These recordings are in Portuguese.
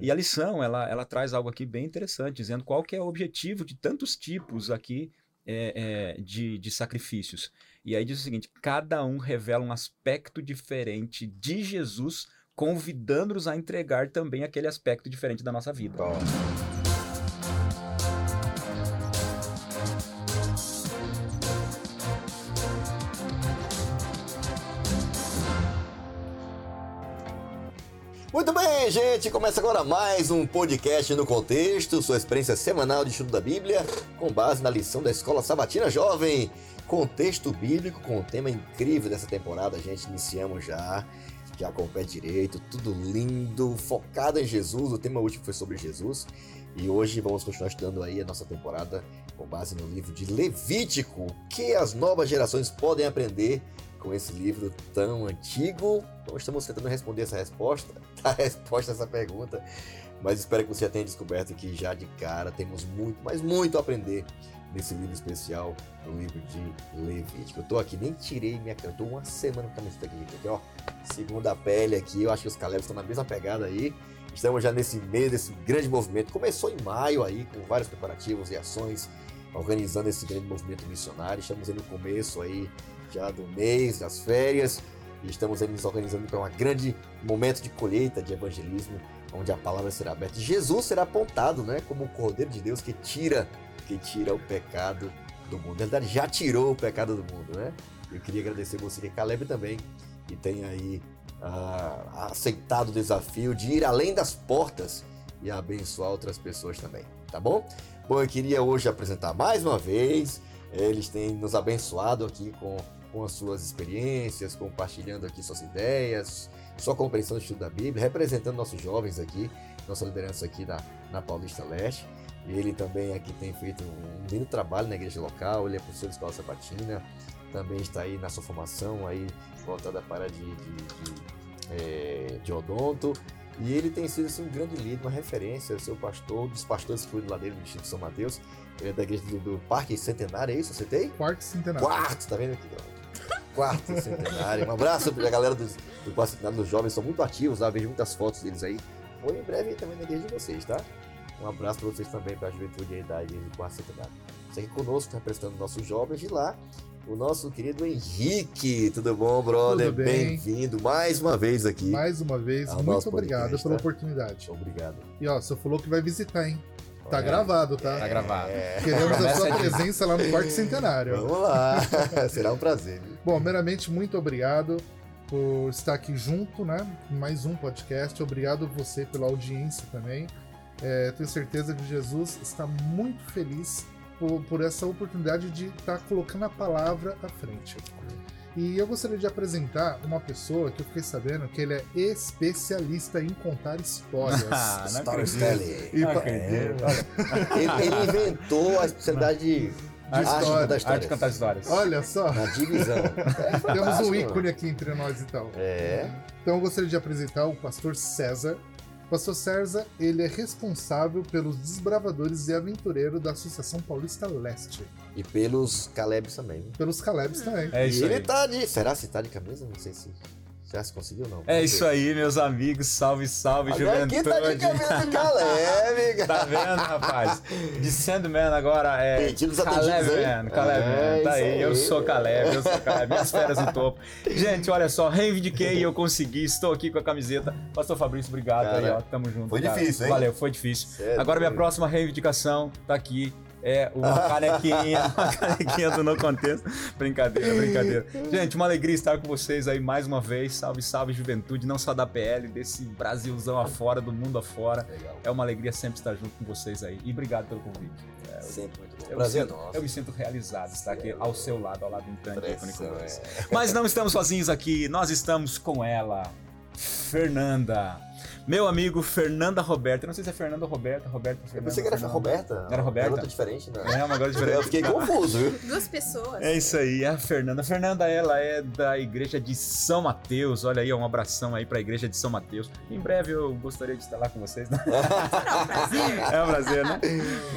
E a lição, ela, ela traz algo aqui bem interessante, dizendo qual que é o objetivo de tantos tipos aqui é, é, de, de sacrifícios. E aí diz o seguinte: cada um revela um aspecto diferente de Jesus, convidando-nos a entregar também aquele aspecto diferente da nossa vida. Bom. Muito bem, gente. Começa agora mais um podcast no contexto, sua experiência semanal de estudo da Bíblia, com base na lição da Escola Sabatina Jovem. Contexto bíblico com um tema incrível dessa temporada, gente. Iniciamos já, já com o pé direito, tudo lindo, focado em Jesus. O tema último foi sobre Jesus. E hoje vamos continuar estudando aí a nossa temporada com base no livro de Levítico, o que as novas gerações podem aprender com esse livro tão antigo? Então estamos tentando responder essa resposta, a resposta a essa pergunta, mas espero que você já tenha descoberto que já de cara temos muito, mas muito a aprender nesse livro especial, no livro de Levítico. Eu tô aqui, nem tirei minha eu tô uma semana com a camiseta aqui, aqui, ó, segunda pele aqui, eu acho que os Calebs estão na mesma pegada aí, estamos já nesse meio desse grande movimento, começou em maio aí, com vários preparativos e ações, organizando esse grande movimento missionário, estamos aí no começo aí, já do mês, das férias, e estamos aí nos organizando para um grande momento de colheita, de evangelismo, onde a palavra será aberta. Jesus será apontado, né, como o Cordeiro de Deus que tira, que tira o pecado do mundo. Na verdade, já tirou o pecado do mundo, né? Eu queria agradecer você, que é Caleb também, que tem aí ah, aceitado o desafio de ir além das portas e abençoar outras pessoas também, tá bom? Bom, eu queria hoje apresentar mais uma vez, eles têm nos abençoado aqui com com as suas experiências, compartilhando aqui suas ideias, sua compreensão do estudo da Bíblia, representando nossos jovens aqui, nossa liderança aqui na, na Paulista Leste. Ele também aqui tem feito um lindo trabalho na igreja local, ele é professor de escola sabatina, também está aí na sua formação aí voltada para de, de, de, é, de odonto. E ele tem sido assim, um grande líder, uma referência, seu pastor, dos pastores que cuidam lá dele do Distrito de São Mateus. Ele é da igreja do, do Parque Centenário, é isso? Você tem? Quarto Centenário. Quarto, tá vendo aqui? Quarto centenário. Um abraço pra galera do, do quarto centenário dos jovens, são muito ativos lá, vejo muitas fotos deles aí. Vou em breve também na igreja de vocês, tá? Um abraço para vocês também, para a juventude aí da igreja do quarto centenário. Segue conosco, representando nossos jovens de lá. O nosso querido Henrique, tudo bom, brother? Bem-vindo bem mais uma vez aqui. Mais uma vez, muito obrigado pela tá? oportunidade. Obrigado. E ó, você falou que vai visitar, hein? Tá gravado, tá? Tá gravado. É. Queremos a sua presença lá no Quarto Centenário. Vamos lá, será um prazer. Bom, meramente, muito obrigado por estar aqui junto, né? Mais um podcast. Obrigado você pela audiência também. É, tenho certeza que Jesus está muito feliz por, por essa oportunidade de estar colocando a palavra à frente. E eu gostaria de apresentar uma pessoa que eu fiquei sabendo que ele é especialista em contar histórias. Ah, Storytelling. E, é. ele, ele inventou a especialidade de Arte, história. arte de contar histórias. Olha só. Na divisão. É Temos um ícone aqui entre nós então. É. Então eu gostaria de apresentar o pastor César. Pastor César, ele é responsável pelos desbravadores e aventureiros da Associação Paulista Leste. E pelos Calebs também. Pelos Calebs também. É isso e ele aí. tá de... Será se tá de camisa? Não sei se... Já se conseguiu não? É isso aí, meus amigos. Salve, salve, Agora juventude. Aqui tá de de Caleb, Tá vendo, rapaz? De Sandman agora é Pedidos Caleb, man. Caleb, é, man. Tá aí. aí. Eu sou Caleb, eu sou Caleb. Minhas férias no topo. Gente, olha só, reivindiquei e eu consegui. Estou aqui com a camiseta. Pastor Fabrício, obrigado cara, aí, ó. Tamo junto. Foi cara. difícil, hein? Valeu, foi difícil. Certo, agora minha próxima reivindicação tá aqui é uma canequinha, uma canequinha do No Contexto. Brincadeira, brincadeira. Gente, uma alegria estar com vocês aí mais uma vez. Salve, salve, juventude, não só da PL, desse Brasilzão afora, do mundo afora. Legal. É uma alegria sempre estar junto com vocês aí. E obrigado pelo convite. É, sempre muito bom. Eu Prazer me sinto, nosso. Eu me sinto realizado estar aqui ao seu lado, ao lado do Intante é. Mas não estamos sozinhos aqui, nós estamos com ela, Fernanda. Meu amigo Fernanda Roberta. não sei se é Fernanda ou Roberta. Roberta, Fernanda. Eu pensei que era Fernanda. Roberta. Era Roberta? Garota diferente, né? É, uma agora diferente. Eu fiquei confuso, viu? Duas pessoas. É isso aí, a Fernanda. A Fernanda, ela é da igreja de São Mateus. Olha aí, um abração aí pra igreja de São Mateus. Em breve eu gostaria de estar lá com vocês, né? É um prazer. É um prazer, né?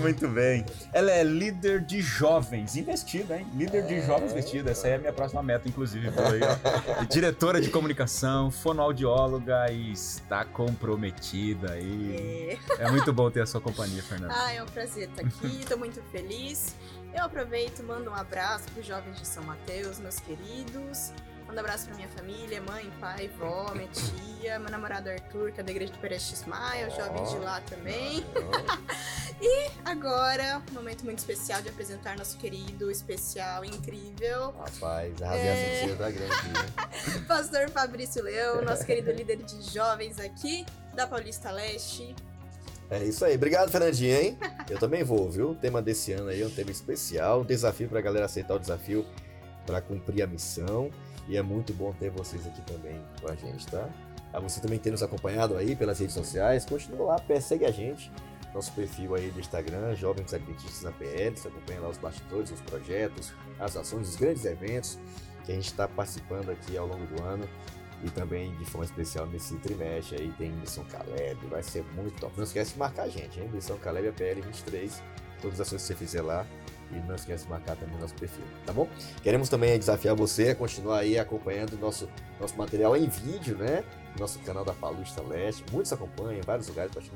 Muito bem. Ela é líder de jovens, investida, hein? Líder de jovens investida. Essa aí é a minha próxima meta, inclusive. Aí, ó. Diretora de comunicação, fonoaudióloga e está comprometida aí. É. É muito bom ter a sua companhia, Fernanda. Ah, é um prazer estar aqui, tô muito feliz. Eu aproveito e mando um abraço para os jovens de São Mateus, meus queridos. Mando um abraço pra minha família, mãe, pai, vó, minha tia, meu namorado Arthur, que é da igreja de Pereira Ismael, os jovens de lá também. Agora, um momento muito especial de apresentar nosso querido, especial, incrível, Rapaz, a É. rabiação tá grande né? Pastor Fabrício Leão, nosso querido líder de jovens aqui da Paulista Leste. É isso aí. Obrigado, Fernandinha, hein? Eu também vou, viu? O tema desse ano aí é um tema especial, um desafio pra galera aceitar o desafio pra cumprir a missão. E é muito bom ter vocês aqui também com a gente, tá? A você também ter nos acompanhado aí pelas redes sociais, continua lá, persegue a gente. Nosso perfil aí do Instagram, Jovens Adventistas na PL, você acompanha lá os bastidores, os projetos, as ações, os grandes eventos que a gente está participando aqui ao longo do ano. E também de forma especial nesse trimestre aí tem Missão Caleb, vai ser muito top. Não esquece de marcar a gente, hein? Missão Caleb APL 23, todas as ações que você fizer lá. E não esquece de marcar também nosso perfil, tá bom? Queremos também desafiar você a continuar aí acompanhando nosso, nosso material em vídeo, né? Nosso canal da Palusta Leste. Muitos acompanham em vários lugares, acho que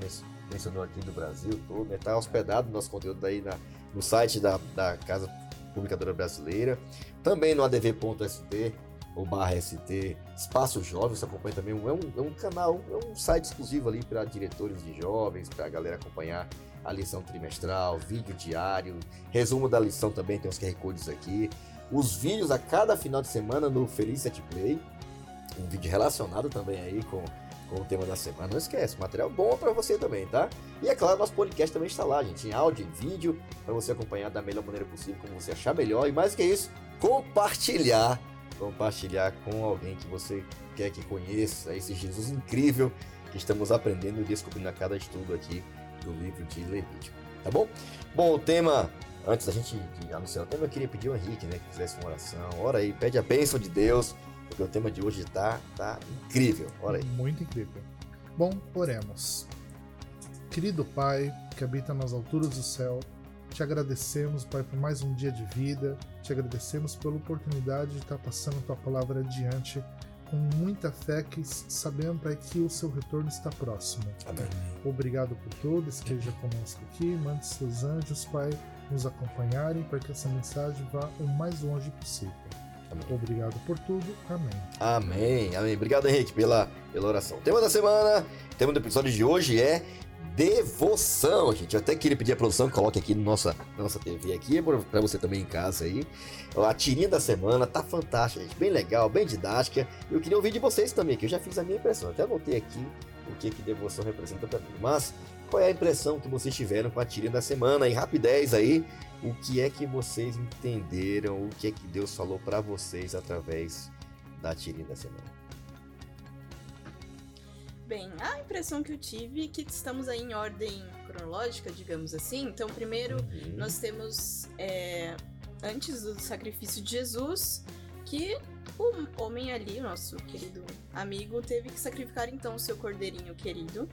mencionou aqui do Brasil todo, né? Tá hospedado nosso conteúdo aí na, no site da, da Casa Publicadora Brasileira. Também no adv.st ou barra ST Espaço Jovem, você acompanha também, é um, é um canal, é um site exclusivo ali para diretores de jovens, para a galera acompanhar a lição trimestral, vídeo diário, resumo da lição também, tem os QR Codes aqui, os vídeos a cada final de semana no Felicity Play, um vídeo relacionado também aí com, com o tema da semana, não esquece, material bom para você também, tá? E é claro, nosso podcast também está lá, gente, em áudio, em vídeo, para você acompanhar da melhor maneira possível, como você achar melhor, e mais que isso, compartilhar. Compartilhar com alguém que você quer que conheça. Esse Jesus incrível que estamos aprendendo e descobrindo a cada estudo aqui do livro de Levítico, tá bom? Bom, o tema, antes da gente anunciar o tema, eu queria pedir ao Henrique, né, que fizesse uma oração. Ora aí, pede a bênção de Deus, porque o tema de hoje tá, tá incrível. Ora aí. Muito incrível. Bom, oremos. Querido Pai, que habita nas alturas do céu, te agradecemos, Pai, por mais um dia de vida. Te agradecemos pela oportunidade de estar passando tua palavra adiante com muita fé, que sabendo, Pai, que o seu retorno está próximo. Amém. Obrigado por tudo, esteja conosco aqui, mande seus anjos, Pai, nos acompanharem para que essa mensagem vá o mais longe possível. Amém. Obrigado por tudo, amém. Amém, amém. Obrigado, Henrique, pela, pela oração. O tema da semana, o tema do episódio de hoje é devoção, gente. Eu até queria pedir a produção que coloque aqui na nossa, na nossa TV aqui, para você também em casa aí. A tirinha da semana tá fantástica, gente. Bem legal, bem didática. Eu queria ouvir de vocês também, que eu já fiz a minha impressão. Até anotei aqui o que, que devoção representa para mim. Mas qual é a impressão que vocês tiveram com a tirinha da semana? Em rapidez aí, o que é que vocês entenderam? O que é que Deus falou para vocês através da tirinha da semana? Bem, a impressão que eu tive é que estamos aí em ordem cronológica, digamos assim. Então, primeiro, Uhum. nós temos é, antes do sacrifício de Jesus que o homem ali, nosso querido amigo, teve que sacrificar então o seu cordeirinho querido.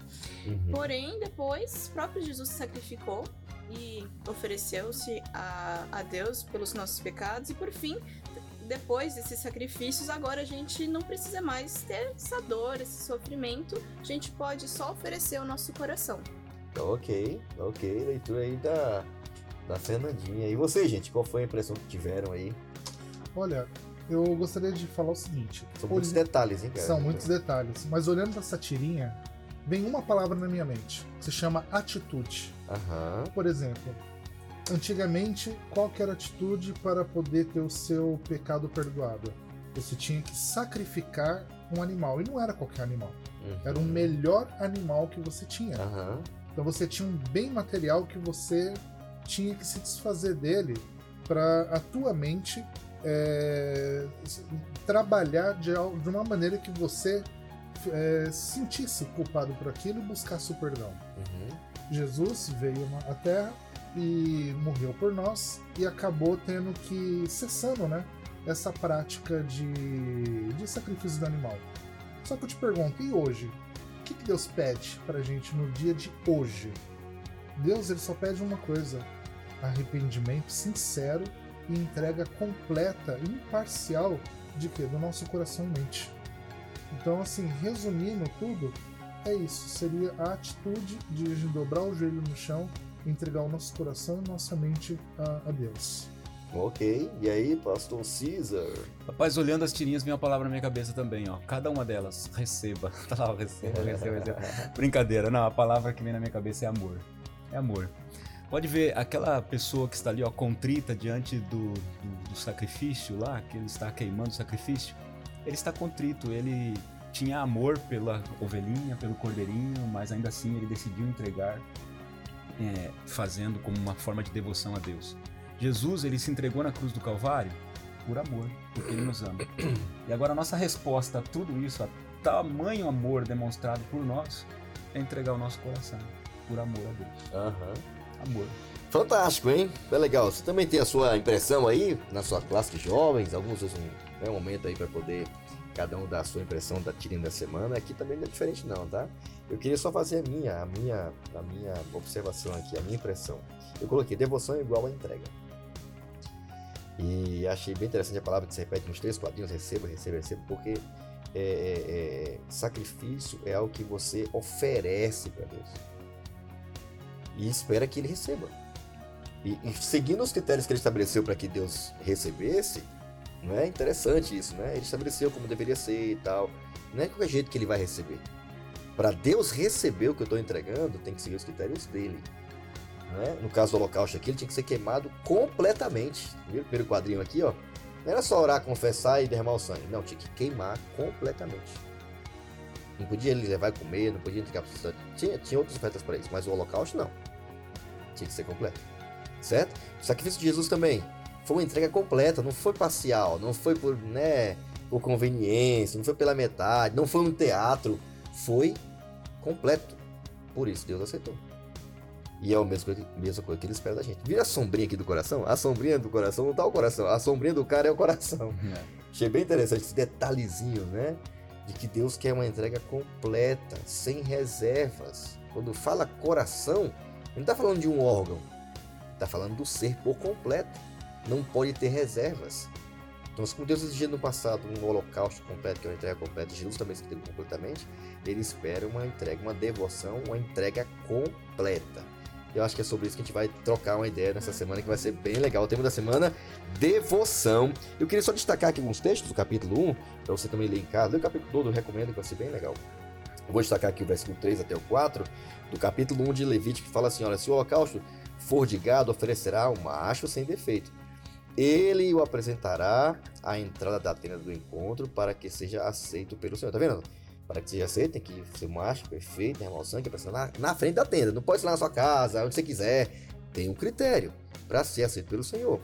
Uhum. Porém, depois, o próprio Jesus se sacrificou e ofereceu-se a, a Deus pelos nossos pecados. E por fim, depois desses sacrifícios, agora a gente não precisa mais ter essa dor, esse sofrimento. A gente pode só oferecer o nosso coração. Ok, ok, leitura aí da, da Fernandinha. E vocês, gente, qual foi a impressão que tiveram aí? Olha, eu gostaria de falar o seguinte. São muitos Olhe- detalhes, hein, cara? São muitos detalhes. Mas olhando essa tirinha, vem uma palavra na minha mente. que Se chama atitude. Aham. Por exemplo, antigamente, qual que era a atitude para poder ter o seu pecado perdoado? Você tinha que sacrificar um animal. E não era qualquer animal. uhum. Era o melhor animal que você tinha. Aham. Então você tinha um bem material que você tinha que se desfazer dele para a tua mente é, trabalhar de, de uma maneira que você é, sentisse culpado por aquilo e buscasse o perdão. Uhum. Jesus veio à Terra e morreu por nós e acabou tendo que cessando, né, essa prática de, de sacrifício do animal. Só que eu te pergunto, e hoje? O que, que Deus pede pra gente no dia de hoje? Deus ele só pede uma coisa: arrependimento sincero e entrega completa imparcial de quê? Do nosso coração e mente. Então, assim, resumindo tudo, é isso. Seria a atitude de dobrar o joelho no chão, entregar o nosso coração e nossa mente a, a Deus. Ok, e aí, pastor Caesar? Rapaz, olhando as tirinhas, vem uma palavra na minha cabeça também, ó. Cada uma delas, receba. Tá lá, receba, receba, receba. Brincadeira, não, a palavra que vem na minha cabeça é amor. É amor. Pode ver aquela pessoa que está ali, ó, contrita diante do, do, do sacrifício lá, que ele está queimando o sacrifício. Ele está contrito, ele tinha amor pela ovelhinha, pelo cordeirinho, mas ainda assim ele decidiu entregar, é, fazendo como uma forma de devoção a Deus. Jesus ele se entregou na cruz do Calvário por amor, porque ele nos ama. E agora a nossa resposta a tudo isso, a tamanho amor demonstrado por nós, é entregar o nosso coração por amor a Deus. Aham. Amor. Fantástico, hein? É legal. Você também tem a sua impressão aí na sua classe de jovens? Alguns usam né, um momento aí para poder cada um dar a sua impressão da tirinha da semana. Aqui também não é diferente não, tá? Eu queria só fazer a minha, a minha, a minha observação aqui, a minha impressão. Eu coloquei devoção igual a entrega. E achei bem interessante a palavra que se repete nos três quadrinhos, receba, receba, receba, porque é, é, é, sacrifício é algo que você oferece para Deus. E espera que ele receba. E, e seguindo os critérios que ele estabeleceu para que Deus recebesse, não é interessante isso, né? Ele estabeleceu como deveria ser e tal. Não é qualquer jeito que ele vai receber. Para Deus receber o que eu estou entregando, tem que seguir os critérios dele. Né? No caso do holocausto aqui, ele tinha que ser queimado completamente. Viu primeiro quadrinho aqui, ó? Não era só orar, confessar e derramar o sangue. Não, tinha que queimar completamente. Não podia ele levar e comer, não podia entregar para tinha, tinha outras ofertas para isso, mas o holocausto não. Tinha que ser completo. Certo? O sacrifício de Jesus também foi uma entrega completa, não foi parcial, não foi por, né, por conveniência, não foi pela metade, não foi um teatro, foi completo. Por isso Deus aceitou. E é a mesma coisa, mesma coisa que ele espera da gente. Vira a sombrinha aqui do coração? A sombrinha do coração não tá o coração, a sombrinha do cara é o coração. É. Achei bem interessante esse detalhezinho, né? De que Deus quer uma entrega completa, sem reservas. Quando fala coração, ele não está falando de um órgão, está falando do ser por completo. Não pode ter reservas. Então, como Deus exigia no passado um holocausto completo, que é uma entrega completa, Jesus também se completamente, ele espera uma entrega, uma devoção, uma entrega completa. Eu acho que é sobre isso que a gente vai trocar uma ideia nessa semana, que vai ser bem legal. O tema da semana, devoção. Eu queria só destacar aqui alguns textos do capítulo 1, para você também ler em casa. Lê o capítulo todo, eu recomendo, que vai ser bem legal. Eu vou destacar aqui o versículo 3 até o 4, do capítulo 1 de Levítico, que fala assim, olha, se o holocausto for de gado, oferecerá um macho sem defeito. Ele o apresentará à entrada da tenda do encontro para que seja aceito pelo Senhor. Tá vendo? Para que seja aceito, tem que ser macho, perfeito, derramar o sangue, na, na frente da tenda. Não pode ser na sua casa, onde você quiser. Tem um critério para ser aceito pelo Senhor.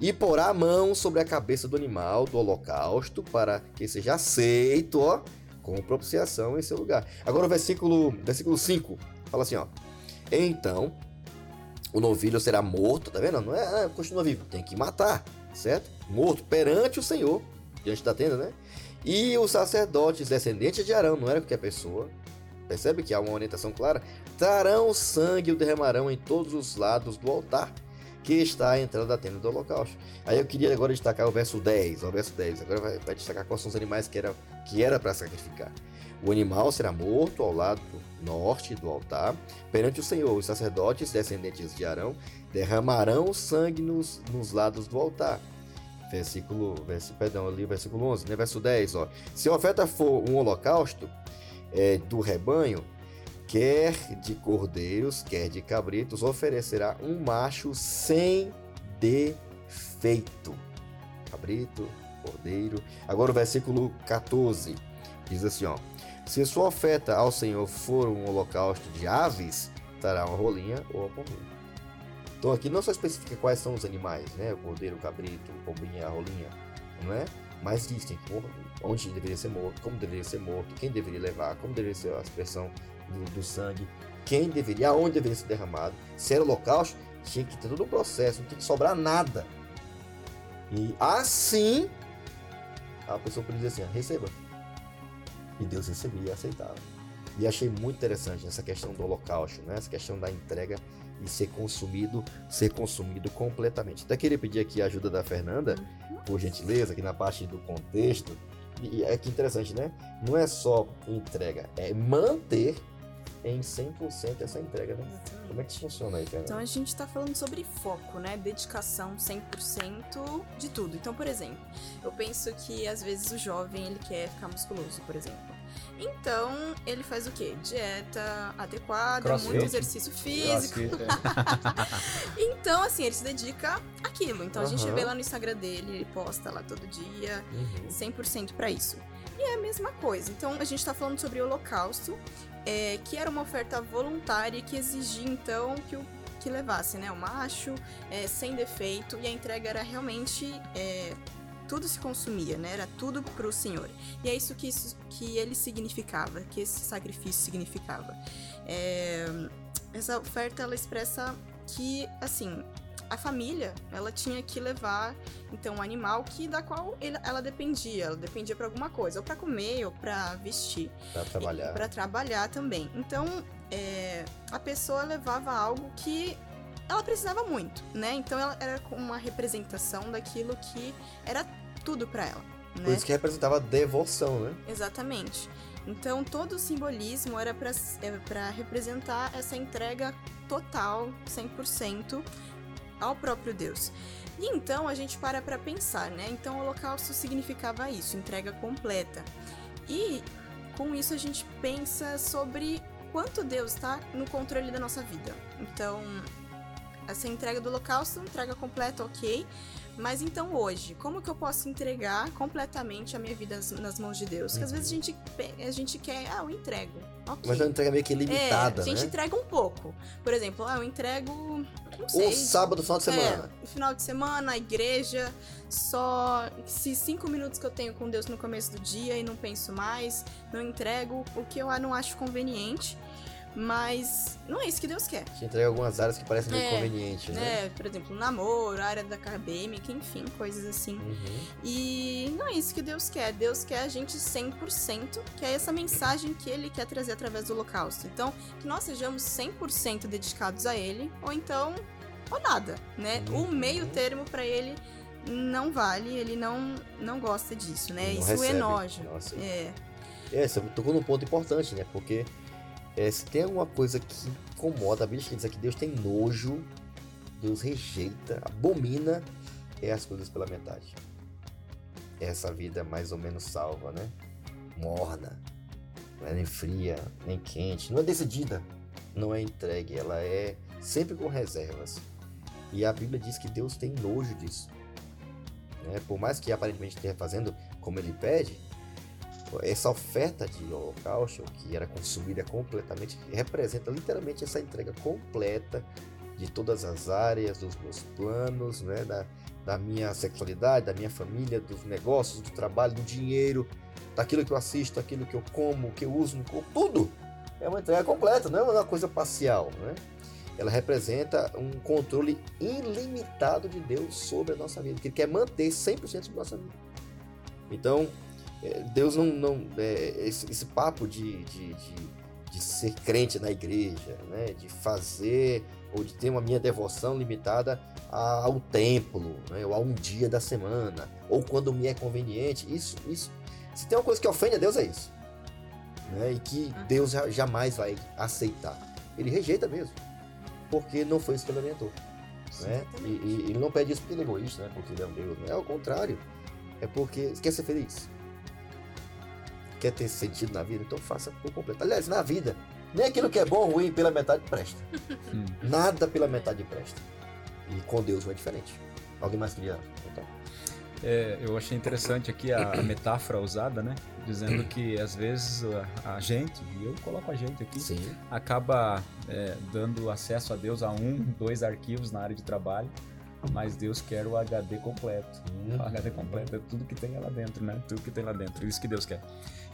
E porá a mão sobre a cabeça do animal do holocausto para que seja aceito, ó, com propiciação em seu lugar. Agora o versículo, versículo 5 fala assim, ó. Então, o novilho será morto, tá vendo? Não é, ah, continua vivo, tem que matar, certo? Morto perante o Senhor, diante da tenda, né? E os sacerdotes descendentes de Arão, não era qualquer pessoa, percebe que há uma orientação clara? Trarão sangue e o derramarão em todos os lados do altar, que está à entrada da tenda do holocausto. Aí eu queria agora destacar o verso 10, o verso 10, agora vai, vai destacar quais são os animais que era que era para sacrificar. O animal será morto ao lado norte do altar, perante o Senhor. Os sacerdotes, descendentes de Arão, derramarão sangue nos, nos lados do altar. Versículo, versículo, perdão, ali, versículo 11, né? verso 10, ó. Se a oferta for um holocausto é, do rebanho, quer de cordeiros, quer de cabritos, oferecerá um macho sem defeito. Cabrito, cordeiro. Agora o versículo 14 diz assim, ó. Se sua oferta ao Senhor for um holocausto de aves, terá uma rolinha ou uma pombinha. Então aqui não só especifica quais são os animais, né? O cordeiro, o cabrito, a pombinha, a rolinha, não é? Mas diz tem onde deveria ser morto, como deveria ser morto, quem deveria levar, como deveria ser a expressão do, do sangue, quem deveria, aonde deveria ser derramado. Se era holocausto, tinha que ter todo o processo, não tinha que sobrar nada. E assim, a pessoa podia dizer assim, receba. E Deus recebia e aceitava. E achei muito interessante essa questão do holocausto, né? essa questão da entrega e ser consumido, ser consumido completamente. Até queria pedir aqui a ajuda da Fernanda, por gentileza, aqui na parte do contexto, E é que interessante, né? Não é só entrega, é manter em 100% essa entrega, né? Como é que isso funciona aí, cara? Então a gente tá falando sobre foco, né? Dedicação 100% de tudo. Então, por exemplo, eu penso que às vezes o jovem ele quer ficar musculoso, por exemplo. Então, ele faz o quê? Dieta adequada, Crossfit. muito exercício físico. É. Então, assim, ele se dedica àquilo. Então, a gente vê lá no Instagram dele, ele posta lá todo dia, Uhum. 100% pra isso. E é a mesma coisa. Então, a gente tá falando sobre o holocausto, é, que era uma oferta voluntária que exigia, então, que o que levasse, né, o macho, é, sem defeito, e a entrega era realmente é, tudo se consumia, né? Era tudo pro Senhor. E é isso que, isso que ele significava, que esse sacrifício significava. É, essa oferta ela expressa que, assim, a família ela tinha que levar então um animal que da qual ele- ela dependia, ela dependia para alguma coisa, ou para comer ou para vestir, Pra trabalhar. para trabalhar também. Então é, a pessoa levava algo que ela precisava muito, né? Então ela era uma representação daquilo que era tudo para ela. Por Né? isso que representava devoção, né? Exatamente. Então todo o simbolismo era para representar essa entrega total, 100% ao próprio Deus. E então a gente para para pensar, né? Então o holocausto significava isso, entrega completa. E com isso a gente pensa sobre quanto Deus está no controle da nossa vida. Então, essa entrega do holocausto, entrega completa, ok. Mas então hoje, como que eu posso entregar completamente a minha vida nas- mãos de Deus? Porque às Uhum. vezes a gente, pe- a gente quer, ah, eu entrego. Ok. Mas é uma entrega meio que limitada, é, a gente né? entrega um pouco. Por exemplo, ah, eu entrego, não O sei. sábado, final de semana. É, final de semana, a igreja, só se cinco minutos que eu tenho com Deus no começo do dia e não penso mais, não entrego o que eu não acho conveniente. Mas não é isso que Deus quer. A gente entrega algumas áreas que parecem meio É, convenientes, né? Né? Por exemplo, namoro, área da acadêmica, enfim, coisas assim. Uhum. E não é isso que Deus quer. Deus quer a gente 100%, que é essa mensagem que Ele quer trazer através do holocausto. Então, que nós sejamos 100% dedicados a Ele, ou então, ou nada, né? Uhum. O meio termo para Ele não vale, Ele não, não gosta disso, né? Não isso recebe. enoja. Nossa. É, É, você tocou num ponto importante, né? Porque é, se tem alguma coisa que incomoda, a Bíblia diz que Deus tem nojo, Deus rejeita, abomina, é as coisas pela metade. É essa vida mais ou menos salva, né? Morna, não é nem fria, nem quente, não é decidida, não é entregue, ela é sempre com reservas. E a Bíblia diz que Deus tem nojo disso. Né? Por mais que aparentemente esteja fazendo como ele pede, essa oferta de holocausto, que era consumida completamente, representa literalmente essa entrega completa de todas as áreas, dos meus planos, né? da, da minha sexualidade, da minha família, dos negócios, do trabalho, do dinheiro, daquilo que eu assisto, daquilo que eu como, que eu uso tudo. É uma entrega completa, não é uma coisa parcial. Né? Ela representa um controle ilimitado de Deus sobre a nossa vida, que Ele quer manter 100% sobre a nossa vida. Então, Deus não. não é, esse, esse papo de, de, de, de ser crente na igreja, né, de fazer ou de ter uma minha devoção limitada ao templo, né, ou a um dia da semana, ou quando me é conveniente, isso, isso. Se tem uma coisa que ofende a Deus, é isso. Né, e que Deus ja- jamais vai aceitar. Ele rejeita mesmo. Porque não foi isso que ele orientou. Né? E, e ele não pede isso porque ele é egoísta, né? porque ele é um Deus. Não é ao contrário. É porque quer ser feliz. Quer ter sentido na vida, então faça por completo. Aliás, na vida, nem aquilo que é bom ou ruim pela metade presta. Hum. Nada pela metade presta. E com Deus não é diferente. Alguém mais queria? Então, É, eu achei interessante aqui a, a metáfora usada, né? Dizendo que às vezes a, a gente, e eu coloco a gente aqui, sim. acaba é, dando acesso a Deus a um, dois arquivos na área de trabalho, mas Deus quer o HD completo. O HD completo é tudo que tem lá dentro, né? Tudo que tem lá dentro, isso que Deus quer.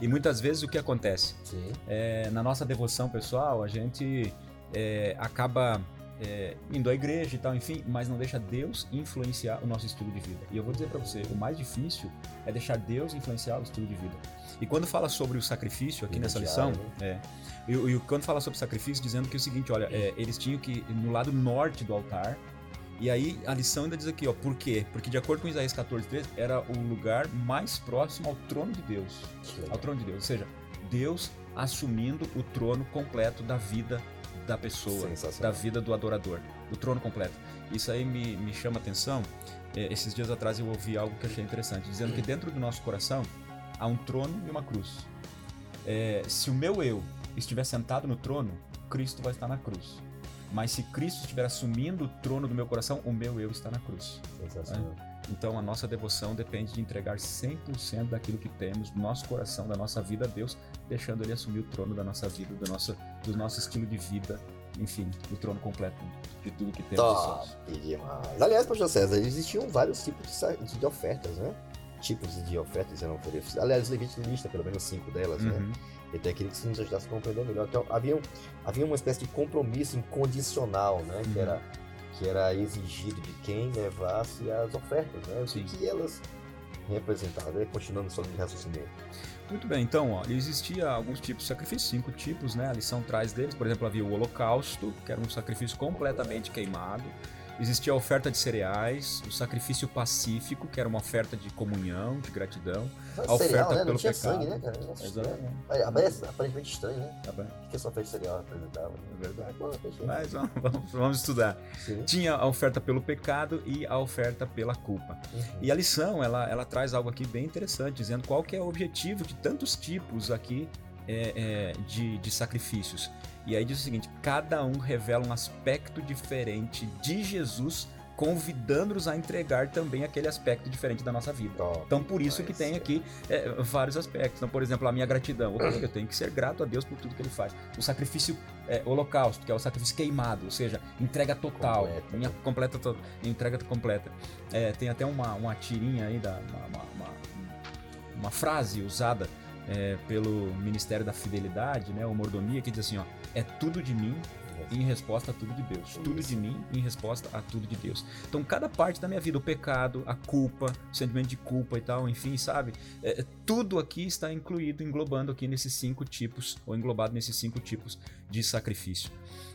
E muitas vezes o que acontece? É, na nossa devoção pessoal, a gente é, acaba é, indo à igreja e tal, enfim, mas não deixa Deus influenciar o nosso estilo de vida. E eu vou dizer para você, o mais difícil é deixar Deus influenciar o estilo de vida. E quando fala sobre o sacrifício aqui nessa lição, é, e, e quando fala sobre sacrifício, dizendo que é o seguinte, olha, é, eles tinham que no lado norte do altar E aí a lição ainda diz aqui, ó, por quê? Porque de acordo com Isaías 14, 13, era o lugar mais próximo ao trono de Deus. Ao trono de Deus. Ou seja, Deus assumindo o trono completo da vida da pessoa, da vida do adorador, o trono completo. Isso aí me, me chama atenção. É, esses dias atrás eu ouvi algo que achei interessante, dizendo que dentro do nosso coração há um trono e uma cruz. É, se o meu eu estiver sentado no trono, Cristo vai estar na cruz. Mas se Cristo estiver assumindo o trono do meu coração, o meu eu está na cruz. Sensacional. É? Então a nossa devoção depende de entregar 100% daquilo que temos, do nosso coração, da nossa vida a Deus, deixando Ele assumir o trono da nossa vida, do nosso, do nosso estilo de vida, enfim, o trono completo de tudo que temos. Top demais. Aliás, Pastor César, existiam vários tipos de, de ofertas, né? Tipos de ofertas eram oferecidas. Aliás, Levítico lista pelo menos cinco delas, né? uhum. né? E queria que nos ajudasse a compreender melhor. Então, havia, havia uma espécie de compromisso incondicional, né? Uhum. Que era que era exigido de quem levasse as ofertas, né? O que, elas representavam, né? continuando sobre o raciocínio. Muito bem, então, ó, existia alguns tipos de sacrifício, cinco tipos, né? A lição traz deles, por exemplo, havia o holocausto, que era um sacrifício completamente queimado. Existia a oferta de cereais, o sacrifício pacífico, que era uma oferta de comunhão, de gratidão. A oferta cereal, né? pelo pecado. sangue, né, cara? Exatamente. É, aparentemente estranho, né? Tá bem. O que essa oferta de cereal representava? É verdade. Mas vamos, vamos, vamos estudar. Sim. Tinha a oferta pelo pecado e a oferta pela culpa. Uhum. E a lição, ela, ela traz algo aqui bem interessante, dizendo qual que é o objetivo de tantos tipos aqui é, é, de, de sacrifícios. E aí diz o seguinte: cada um revela um aspecto diferente de Jesus, convidando-nos a entregar também aquele aspecto diferente da nossa vida. Top, então, por isso que tem aqui é, vários aspectos. Então, por exemplo, a minha gratidão. eu tenho que ser grato a Deus por tudo que Ele faz. O sacrifício é, holocausto, que é o sacrifício queimado, ou seja, entrega total, completa, minha completa, to, entrega completa. É, tem até uma, uma tirinha aí da uma, uma, uma frase usada é, pelo Ministério da Fidelidade, né, o Mordomia, que diz assim, ó, é tudo de mim em resposta a tudo de Deus. Tudo de mim em resposta a tudo de Deus. Então, cada parte da minha vida, o pecado, a culpa, o sentimento de culpa e tal, enfim, sabe? É, tudo aqui está incluído, englobando aqui nesses cinco tipos, ou englobado nesses cinco tipos de sacrifício.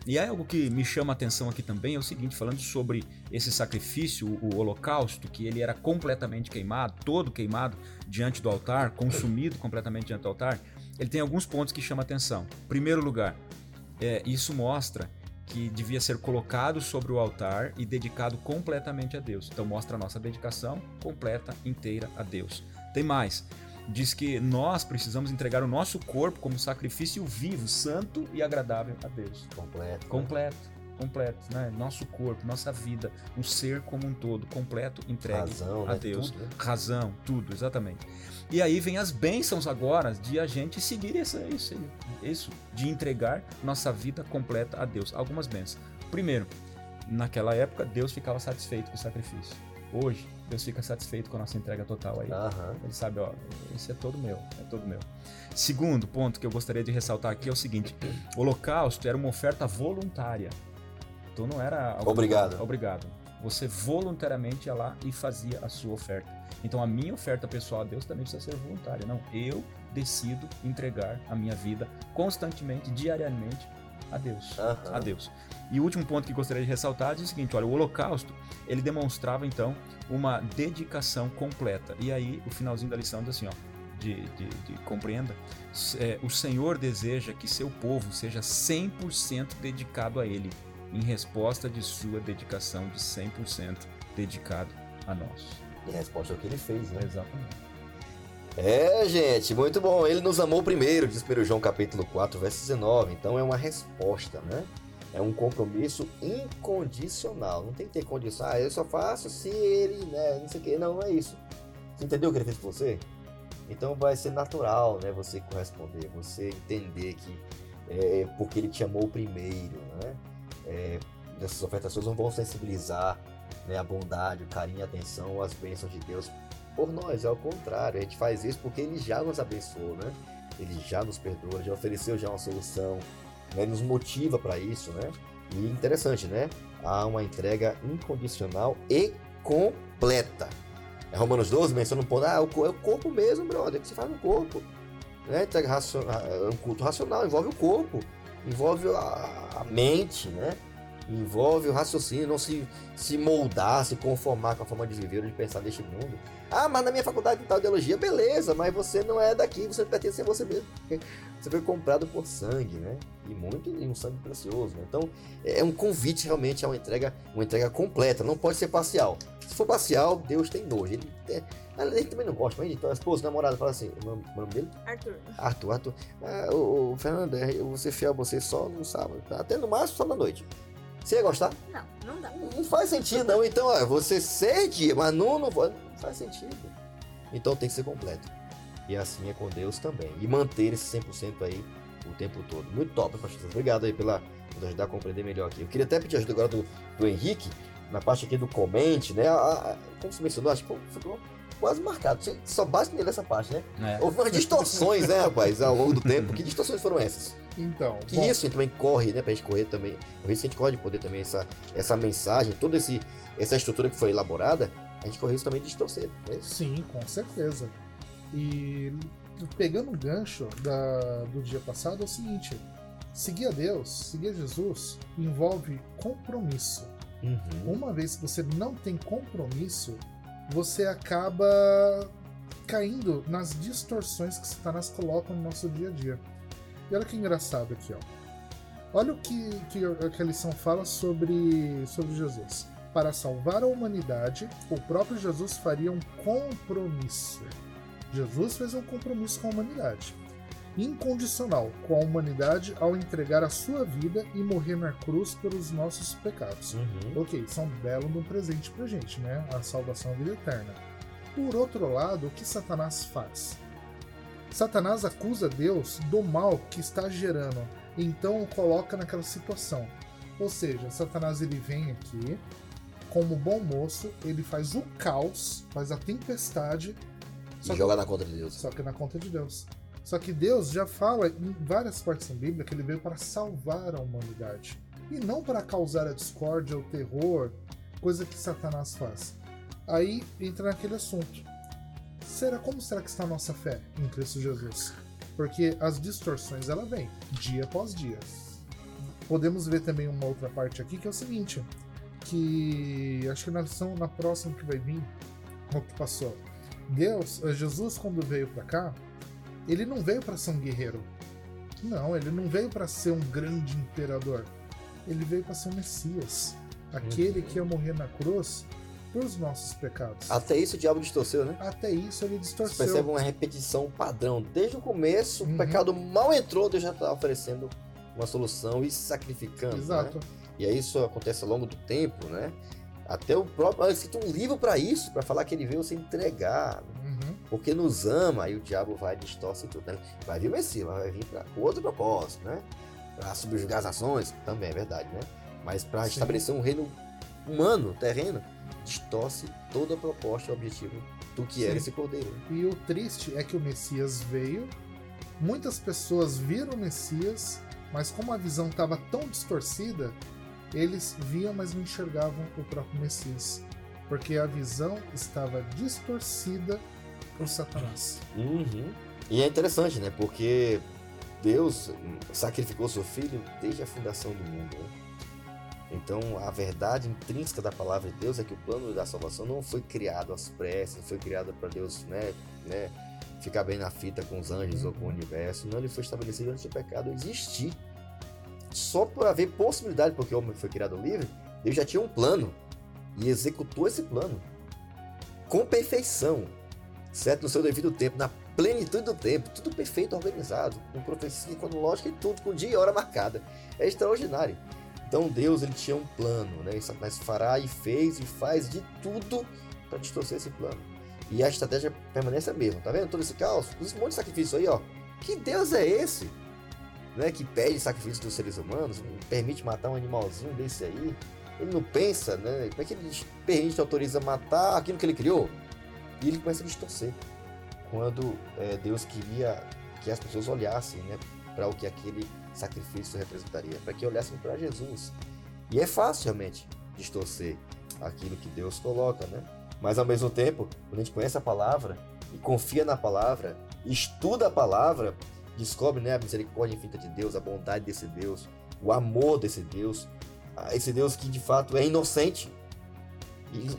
E algo que me chama a atenção aqui também é o seguinte, falando sobre esse sacrifício, o holocausto, que ele era completamente queimado, todo queimado diante do altar, consumido completamente diante do altar, ele tem alguns pontos que chamam a atenção. Primeiro lugar, é, isso mostra que devia ser colocado sobre o altar e dedicado completamente a Deus. Então mostra a nossa dedicação completa, inteira a Deus. Tem mais. Diz que nós precisamos entregar o nosso corpo como sacrifício vivo, santo e agradável a Deus. Completo. Completo. Né? Completo, né? Nosso corpo, nossa vida, um ser como um todo, completo, entregue Razão, a né? Deus. Tudo, né? Razão, tudo, exatamente. E aí vem as bênçãos agora de a gente seguir isso, isso, isso, de entregar nossa vida completa a Deus. Algumas bênçãos. Primeiro, naquela época, Deus ficava satisfeito com o sacrifício. Hoje, Deus fica satisfeito com a nossa entrega total aí. Uhum. Ele sabe, ó, isso é todo meu, é todo meu. Segundo ponto que eu gostaria de ressaltar aqui é o seguinte: o holocausto era uma oferta voluntária. Então não era. Obrigado. Obrigado. Você voluntariamente ia lá e fazia a sua oferta. Então a minha oferta pessoal a Deus também precisa ser voluntária. Não, eu decido entregar a minha vida constantemente, diariamente a Deus. Uhum. A Deus. E o último ponto que gostaria de ressaltar é o seguinte: olha, o Holocausto ele demonstrava então uma dedicação completa. E aí o finalzinho da lição diz assim, ó, de, de, de compreenda, é, o Senhor deseja que seu povo seja 100% dedicado a Ele, em resposta de sua dedicação de 100% dedicado a nós. Em resposta ao que ele fez, né? Exatamente. É, gente, muito bom. Ele nos amou primeiro, diz 1 João capítulo 4, verso 19. Então é uma resposta, né? É um compromisso incondicional. Não tem que ter condição. Ah, eu só faço se ele, né? Não sei o que. Não, não é isso. Você entendeu o que ele fez por você? Então vai ser natural, né? Você corresponder, você entender que é porque ele te amou primeiro, né? É, essas ofertas suas vão sensibilizar né, a bondade, o carinho, a atenção, as bênçãos de Deus por nós. É o contrário, a gente faz isso porque Ele já nos abençoou, né? Ele já nos perdoa, já ofereceu já uma solução, né? nos motiva para isso, né? E interessante, né? Há uma entrega incondicional e completa. É Romanos 12 menciona um ponto, ah, é o corpo mesmo, brother, que se faz no corpo. Né? Racional, é um culto racional, envolve o corpo, envolve a, mente, né? Envolve o raciocínio, não se, se moldar, se conformar com a forma de viver ou de pensar deste mundo. Ah, mas na minha faculdade de tal ideologia, beleza, mas você não é daqui, você pertence a você mesmo. Você foi comprado por sangue, né? E muito, e um sangue precioso. Né? Então, é um convite realmente a uma entrega, uma entrega completa, não pode ser parcial. Se for parcial, Deus tem nojo. Ele, é, ele também não gosta, mas então a esposa, a namorada, fala assim: o nome, o nome dele? Arthur. Arthur, Arthur. Ah, o, o Fernando, é, eu vou ser fiel a você só no sábado, tá? até no máximo só na noite. Você ia gostar? Não, não dá. Não faz sentido, não. Então, ó, você seis mas não, não, não faz sentido. Então tem que ser completo. E assim é com Deus também. E manter esse 100% aí o tempo todo. Muito top, pastor. Obrigado aí pela por ajudar a compreender melhor aqui. Eu queria até pedir ajuda agora do, do Henrique, na parte aqui do comente, né? A, a, como você mencionou, acho que ficou quase marcado. Só basta nele essa parte, né? É. Houve umas distorções, né, rapaz, ao longo do tempo. Que distorções foram essas? Então. Que bom. isso também corre, né? Pra gente correr também. A gente corre de poder também essa, essa mensagem, toda esse, essa estrutura que foi elaborada, a gente corre isso também de distorcer. Né? Sim, com certeza. E pegando o gancho da, do dia passado é o seguinte: seguir a Deus, seguir a Jesus, envolve compromisso. Uhum. Uma vez que você não tem compromisso, você acaba caindo nas distorções que Satanás coloca no nosso dia a dia. E olha que engraçado aqui, ó. Olha o que, que, que a lição fala sobre, sobre Jesus. Para salvar a humanidade, o próprio Jesus faria um compromisso. Jesus fez um compromisso com a humanidade. Incondicional com a humanidade ao entregar a sua vida e morrer na cruz pelos nossos pecados. Uhum. Ok, isso é um belo um presente pra gente, né? A salvação a vida eterna. Por outro lado, o que Satanás faz? Satanás acusa Deus do mal que está gerando, então o coloca naquela situação. Ou seja, Satanás ele vem aqui, como bom moço, ele faz o caos, faz a tempestade. E joga na conta de Deus. Só que na conta de Deus. Só que Deus já fala em várias partes da Bíblia que ele veio para salvar a humanidade. E não para causar a discórdia, o terror, coisa que Satanás faz. Aí entra naquele assunto será como será que está a nossa fé em Cristo Jesus? Porque as distorções ela vem dia após dia. Podemos ver também uma outra parte aqui que é o seguinte, que acho que na lição na próxima que vai vir, o que passou. Deus, Jesus quando veio para cá, ele não veio para ser um guerreiro. Não, ele não veio para ser um grande imperador. Ele veio para ser um Messias, aquele que ia morrer na cruz os nossos pecados. Até isso o diabo distorceu, né? Até isso ele distorceu. Você percebe uma repetição padrão. Desde o começo, uhum. o pecado mal entrou, Deus já está oferecendo uma solução e sacrificando. Né? Exato. Né? E aí isso acontece ao longo do tempo, né? Até o próprio. Ele escrito um livro para isso, para falar que ele veio se entregar. Uhum. Porque nos ama, aí o diabo vai distorce tudo. Né? Vai vir o Messias, vai vir para outro propósito, né? Para subjugar as nações, também é verdade, né? Mas para estabelecer um reino humano, terreno, distorce toda a proposta e objetivo do que Sim. era esse cordeiro. E o triste é que o Messias veio, muitas pessoas viram o Messias, mas como a visão estava tão distorcida, eles viam, mas não enxergavam o próprio Messias. Porque a visão estava distorcida por Satanás. Uhum. E é interessante, né? Porque Deus sacrificou seu filho desde a fundação do mundo. Né? Então, a verdade intrínseca da palavra de Deus é que o plano da salvação não foi criado às pressas, não foi criado para Deus, né, né, ficar bem na fita com os anjos uhum. ou com o universo. Não, ele foi estabelecido antes do pecado existir. Só por haver possibilidade, porque o homem foi criado livre, Deus já tinha um plano e executou esse plano com perfeição, certo? No seu devido tempo, na plenitude do tempo, tudo perfeito, organizado, com profecia cronológica e tudo, com dia e hora marcada. É extraordinário. Então Deus ele tinha um plano, né? Satanás fará e fez e faz de tudo para distorcer esse plano. E a estratégia permanece a mesma, tá vendo? Todo esse caos, esse monte de sacrifício aí, ó. Que Deus é esse? Né, que pede sacrifício dos seres humanos, permite matar um animalzinho desse aí. Ele não pensa, né? Como é que ele permite, autoriza matar aquilo que ele criou? E ele começa a distorcer. Quando é, Deus queria que as pessoas olhassem, né, para o que aquele sacrifício representaria, para que olhassem para Jesus. E é fácil realmente distorcer aquilo que Deus coloca, né? Mas ao mesmo tempo, quando a gente conhece a palavra e confia na palavra, estuda a palavra, descobre né, a misericórdia infinita de Deus, a bondade desse Deus, o amor desse Deus, esse Deus que de fato é inocente.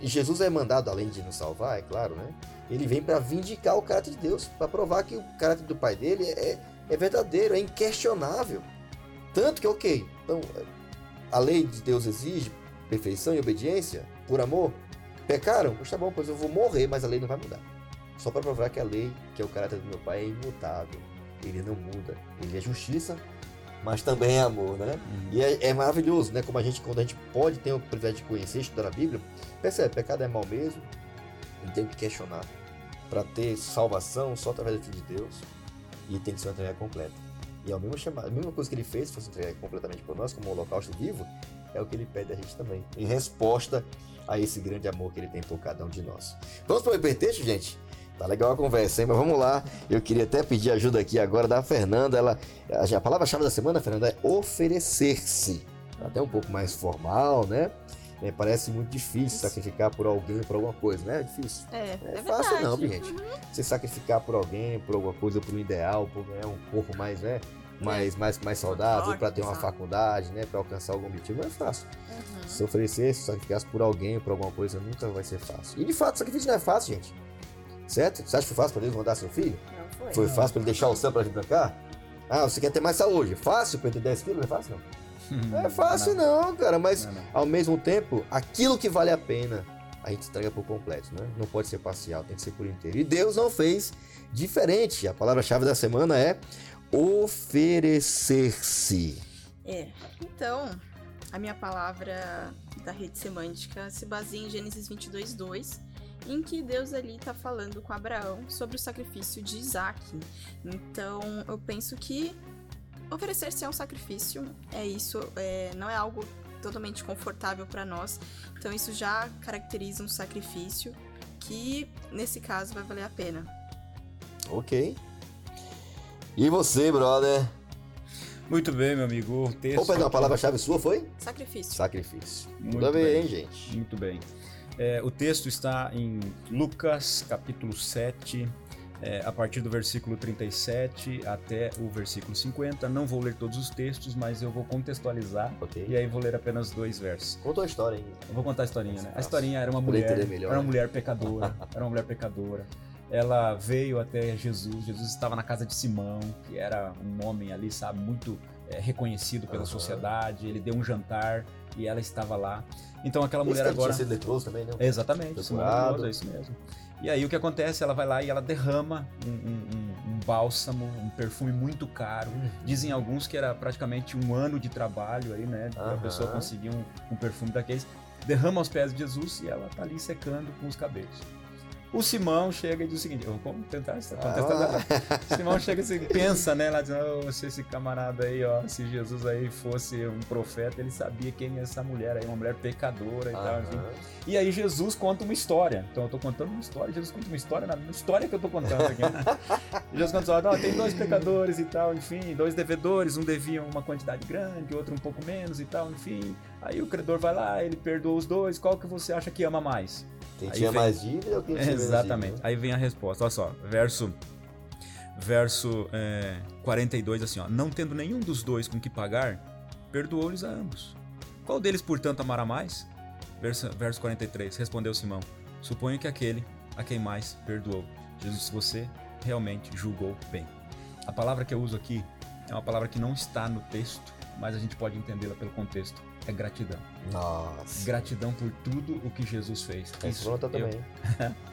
Jesus é mandado, além de nos salvar, é claro, né? Ele vem para vindicar o caráter de Deus, para provar que o caráter do Pai dele é, é verdadeiro, é inquestionável. Tanto que, ok, então a lei de Deus exige perfeição e obediência por amor. Pecaram? Pois tá bom, pois eu vou morrer, mas a lei não vai mudar. Só para provar que a lei, que é o caráter do meu Pai, é imutável. Ele não muda. Ele é justiça, mas também é amor, né? Uhum. E é, é, maravilhoso, né? Como a gente, quando a gente pode ter o privilégio de conhecer, estudar a Bíblia, percebe, pecado é mal mesmo, não tem que questionar. Para ter salvação só através do Filho de Deus, e tem que ser uma entrega completa. E é a mesma, chamada, a mesma coisa que ele fez, fosse entregar completamente por nós, como um holocausto vivo, é o que ele pede a gente também, em resposta a esse grande amor que ele tem por cada um de nós. Vamos para o hipertexto, gente? Tá legal a conversa, hein? Mas vamos lá. Eu queria até pedir ajuda aqui agora da Fernanda. Ela, a palavra-chave da semana, Fernanda, é oferecer-se. Até um pouco mais formal, né? É, parece muito difícil sacrificar por alguém, por alguma coisa, né? É difícil. É, é, é fácil verdade. não, gente. Uhum. Você sacrificar por alguém, por alguma coisa, por um ideal, por né, um corpo mais, né? Mais, É. mais, mais saudável, para ter uma faculdade, né? Para alcançar algum objetivo, não é fácil. Uhum. Se oferecer, se sacrificar por alguém, por alguma coisa, nunca vai ser fácil. E de fato, sacrifício não é fácil, gente. Certo? Você acha que foi fácil para Deus mandar seu filho? Não foi. Foi fácil para ele deixar o céu para vir pra cá? Ah, você quer ter mais saúde? Fácil para ter 10 quilos? Não é fácil, não. Não é fácil, não, cara. Mas Não, não. ao mesmo tempo, aquilo que vale a pena, a gente entrega por completo, né? Não pode ser parcial, tem que ser por inteiro. E Deus não fez diferente. A palavra-chave da semana é oferecer-se. É. Então, a minha palavra da rede semântica se baseia em Gênesis 22, 2, em que Deus ali está falando com Abraão sobre o sacrifício de Isaac. Então, eu penso que oferecer-se é um sacrifício, é isso, é, não é algo totalmente confortável para nós. Então, isso já caracteriza um sacrifício que, nesse caso, vai valer a pena. Ok. E você, brother? Muito bem, meu amigo. O texto perdão, a palavra-chave sua foi? Sacrifício. Sacrifício. Muito Tudo bem. hein, gente? Muito bem. É, o texto está em Lucas, capítulo 7, é, a partir do versículo 37 até o versículo 50. Não vou ler todos os textos, mas eu vou contextualizar. Ok. E aí vou ler apenas dois versos. Contou a história, hein? Eu vou contar a historinha, né? A historinha era uma mulher, melhor, era uma né? mulher pecadora, era uma mulher pecadora. Ela veio até Jesus, Jesus estava na casa de Simão, que era um homem ali, sabe, muito é, reconhecido pela Aham. sociedade. Ele deu um jantar e ela estava lá. Então aquela Esse mulher cara agora tinha sido leproso também, não? Exatamente. Leproso, é isso mesmo. E aí o que acontece? Ela vai lá e ela derrama um, um- um- bálsamo, um perfume muito caro. Uhum. Dizem alguns que era praticamente um ano de trabalho aí, né? Pra Aham. pessoa conseguir um, um perfume daqueles. Derrama aos pés de Jesus e ela tá ali secando com os cabelos. O Simão chega e diz o seguinte: eu vou tentar contextualizar. Ah, Simão chega assim, pensa, né? Lá dizendo, "Oh, se esse camarada aí, ó, se Jesus aí fosse um profeta, ele sabia quem é essa mulher aí, uma mulher pecadora e tal, enfim. aham. E aí Jesus conta uma história. Então eu tô contando uma história, Jesus conta uma história na história que eu tô contando aqui. né? E Jesus conta, ó, tem dois pecadores e tal, enfim, dois devedores, um devia uma quantidade grande, outro um pouco menos e tal, enfim. Aí o credor vai lá, ele perdoa os dois, qual que você acha que ama mais? Quem Aí tinha vem- mais dívida ou quem tinha Exatamente. dívida? Aí vem a resposta. Olha só, verso verso é, 42 assim, ó, não tendo nenhum dos dois com que pagar, perdoou-lhes a ambos. Qual deles, portanto, amará mais? Verso, verso 43, respondeu Simão, suponho que aquele a quem mais perdoou. Jesus você realmente julgou bem. A palavra que eu uso aqui é uma palavra que não está no texto, mas a gente pode entendê-la pelo contexto. É gratidão. Nossa. Gratidão por tudo o que Jesus fez. Essa Isso, eu- também.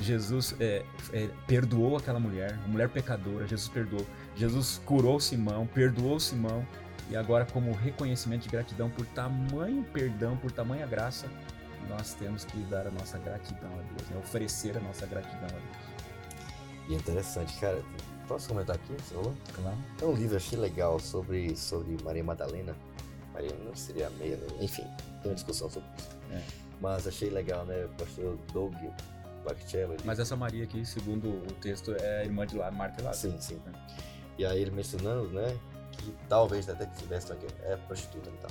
Jesus é, é, perdoou aquela mulher, uma mulher pecadora, Jesus perdoou. Jesus curou Simão, perdoou Simão, e agora, como reconhecimento de gratidão por tamanho perdão, por tamanha graça, nós temos que dar a nossa gratidão a Deus, né? oferecer a nossa gratidão a Deus. E é interessante, cara. Posso comentar aqui? Você falou? Claro. Tem um livro achei legal sobre, sobre Maria Madalena. Maria não seria meia, né? enfim, tem uma discussão sobre isso. É. Mas achei legal, né? O pastor Doug Bachello. ele- Mas essa Maria aqui, segundo o texto, é a irmã de lá, Marta Lázaro. Sim, sim. E aí ele mencionando, né? Que talvez até que tivesse aqui, é prostituta e tal.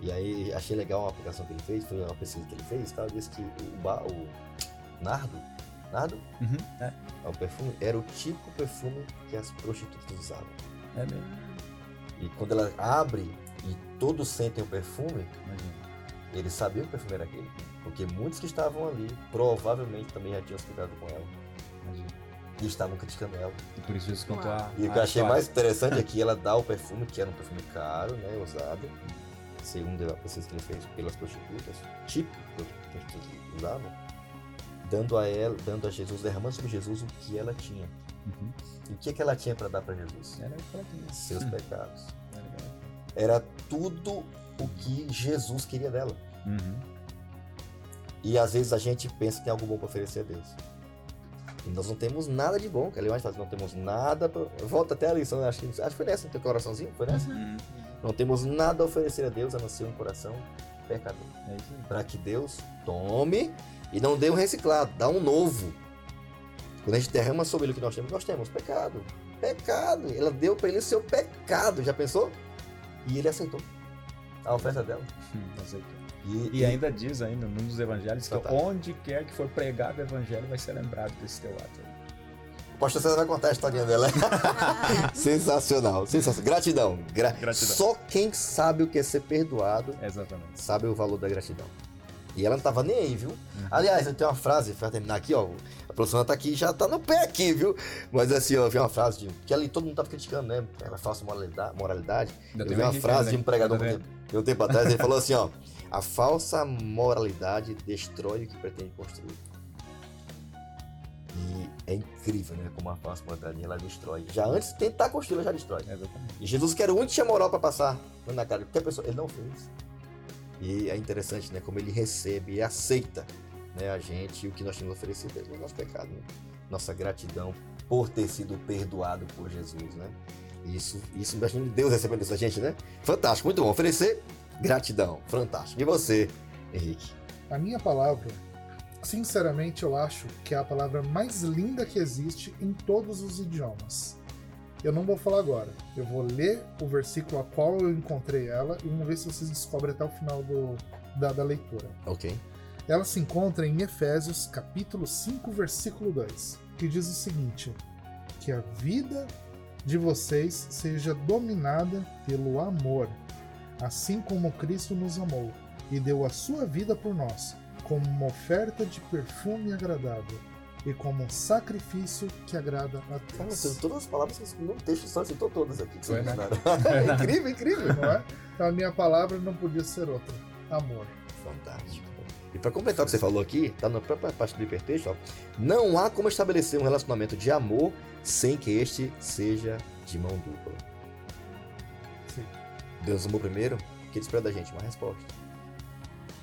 E aí achei legal uma aplicação que ele fez, foi uma pesquisa que ele fez e tal. Disse que o, ba, o nardo, nardo Uhum, é, é o perfume, era o típico perfume que as prostitutas usavam. é mesmo. E quando ela abre e todos sentem o perfume, Imagina. ele sabia que o perfume era aquele. Porque muitos que estavam ali provavelmente também já tinham se cuidado com ela imagina. e estavam criticando ela. E por isso Jesus contou a. E o que eu achei história. mais interessante é que ela dá o perfume, que era um perfume caro, né, usado, segundo a pesquisa que ele fez pelas prostitutas, tipo que as prostitutas usavam, dando a ela, dando a Jesus, derramando sobre Jesus o que ela tinha. Uhum. E o que, que ela tinha para dar para Jesus? Era o que ela tinha. Seus pecados. Era tudo o que Jesus queria dela. Uhum. E às vezes a gente pensa que tem algo bom para oferecer a Deus. E nós não temos nada de bom, que ele faz, não temos nada pra... Volta até a lição, né? acho que, acho que foi nessa, no teu coraçãozinho, foi nessa? Uhum. Não temos nada a oferecer a Deus a não ser um coração pecador. É. Para que Deus tome e não dê um reciclado, dá um novo. Quando a gente derrama sobre ele o que nós temos, nós temos pecado. Pecado. Ela deu para ele o seu pecado, já pensou? E ele aceitou a oferta dela. Hum, aceitou. E, E ainda diz ainda num dos evangelhos que Fantástico. onde quer que for pregado o evangelho vai ser lembrado desse teu ato. aí. o pastor César vai contar a historinha dela. sensacional, sensacional. Gratidão. Gra- Gratidão. Só quem sabe o que é ser perdoado Exatamente. sabe o valor da gratidão. E ela não tava nem aí, viu? Uhum. Aliás, eu tenho uma frase pra terminar aqui, ó. A professora tá aqui, já tá no pé aqui, viu? Mas assim, ó, eu vi uma frase de. Que ali todo mundo tava criticando, né? Ela falsa moralidade. moralidade. Eu vi uma frase de um pregador tá um tempo, um tempo atrás, ele falou assim, ó. A falsa moralidade destrói o que pretende construir. E é incrível, né? Como a falsa moralidade ela destrói. Já antes de tentar construir, ela já destrói. Exatamente. E Jesus, que era o único que tinha moral para passar na cara de qualquer pessoa, ele não fez. E é interessante, né? Como ele recebe e aceita né, a gente e o que nós temos oferecido é o nosso pecado, né? Nossa gratidão por ter sido perdoado por Jesus, né? Isso, isso imagina Deus recebendo isso da gente, né? Fantástico, muito bom. Oferecer gratidão, fantástico. E você, Henrique? A minha palavra, sinceramente, eu acho que é a palavra mais linda que existe em todos os idiomas. Eu não vou falar agora. Eu vou ler o versículo a qual eu encontrei ela e vamos ver se vocês descobrem até o final do, da, da leitura. Ok. Ela se encontra em Efésios, capítulo 5, versículo 2, que diz o seguinte: Que a vida de vocês seja dominada pelo amor, assim como Cristo nos amou e deu a sua vida por nós, como uma oferta de perfume agradável e como um sacrifício que agrada a Deus. assim, todas as palavras que no texto só citou todas aqui. que Foi, né? mandaram. incrível, incrível. Não é? Então a minha palavra não podia ser outra: amor. Fantástico. E para completar o que você falou aqui, tá na própria parte do hipertexto, ó, não há como estabelecer um relacionamento de amor sem que este seja de mão dupla. Sim. Deus amou primeiro, o que ele espera da gente? Uma resposta.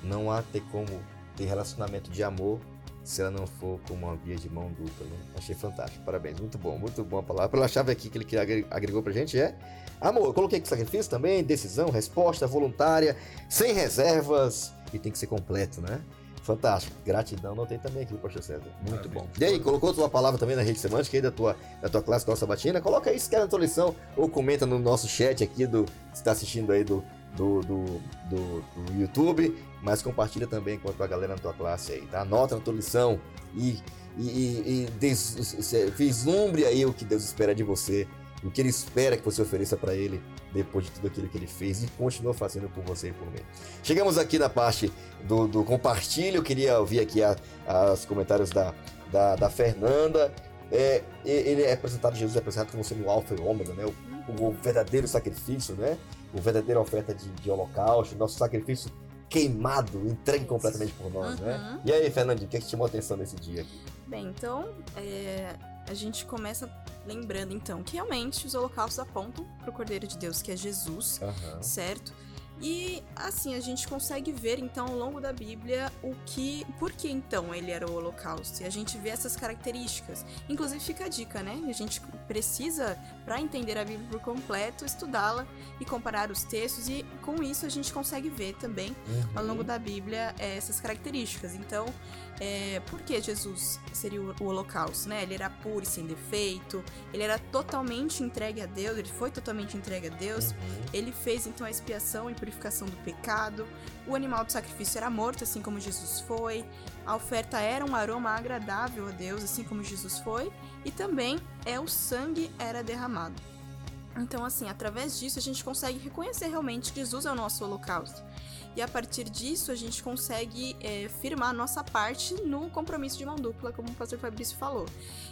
Não há ter como ter relacionamento de amor se ela não for com uma via de mão dupla. Né? Achei fantástico, parabéns, muito bom, muito bom a palavra. Pela chave aqui que ele que agre- agregou pra gente é amor. Eu coloquei aqui sacrifício também, decisão, resposta voluntária, sem reservas e tem que ser completo, né? Fantástico. Gratidão, notei também aqui, pastor César. Muito Maravilha. bom. E aí, colocou tua palavra também na rede semântica aí da tua, da tua classe da nossa batina? Coloca aí se quer na tua lição ou comenta no nosso chat aqui do que está assistindo aí do, do, do, do, do YouTube, mas compartilha também com a galera na tua classe aí, tá? Anota na tua lição e, e, e, vislumbre aí o que Deus espera de você, o que Ele espera que você ofereça para Ele depois de tudo aquilo que Ele fez e continua fazendo por você e por mim. Chegamos aqui na parte do, do compartilho, eu queria ouvir aqui os comentários da, da, da Fernanda. É, ele é apresentado, Jesus é apresentado como sendo o alfa e o ômega, né? O, o verdadeiro sacrifício, né? O verdadeira oferta de, de holocausto, nosso sacrifício queimado, entregue completamente por nós, né? Uhum. E aí, Fernandinho, o que, é que te chamou a atenção nesse dia aqui? Bem, então é, a gente começa lembrando então que realmente os holocaustos apontam para o Cordeiro de Deus, que é Jesus, certo? E assim a gente consegue ver então ao longo da Bíblia o que, por que então ele era o Holocausto. E a gente vê essas características. Inclusive fica a dica, né? A gente precisa para entender a Bíblia por completo estudá-la e comparar os textos e com isso a gente consegue ver também ao longo da Bíblia é, essas características. Então, é, por que Jesus seria o, o holocausto? Né? Ele era puro e sem defeito, ele era totalmente entregue a Deus, ele foi totalmente entregue a Deus. Uhum. Ele fez então a expiação e purificação do pecado. O animal do sacrifício era morto, assim como Jesus foi. A oferta era um aroma agradável a Deus, assim como Jesus foi. E também é o sangue era derramado. Então, assim, através disso a gente consegue reconhecer realmente que Jesus é o nosso holocausto. E a partir disso a gente consegue é, firmar a nossa parte no compromisso de mão dupla, como o pastor Fabrício falou.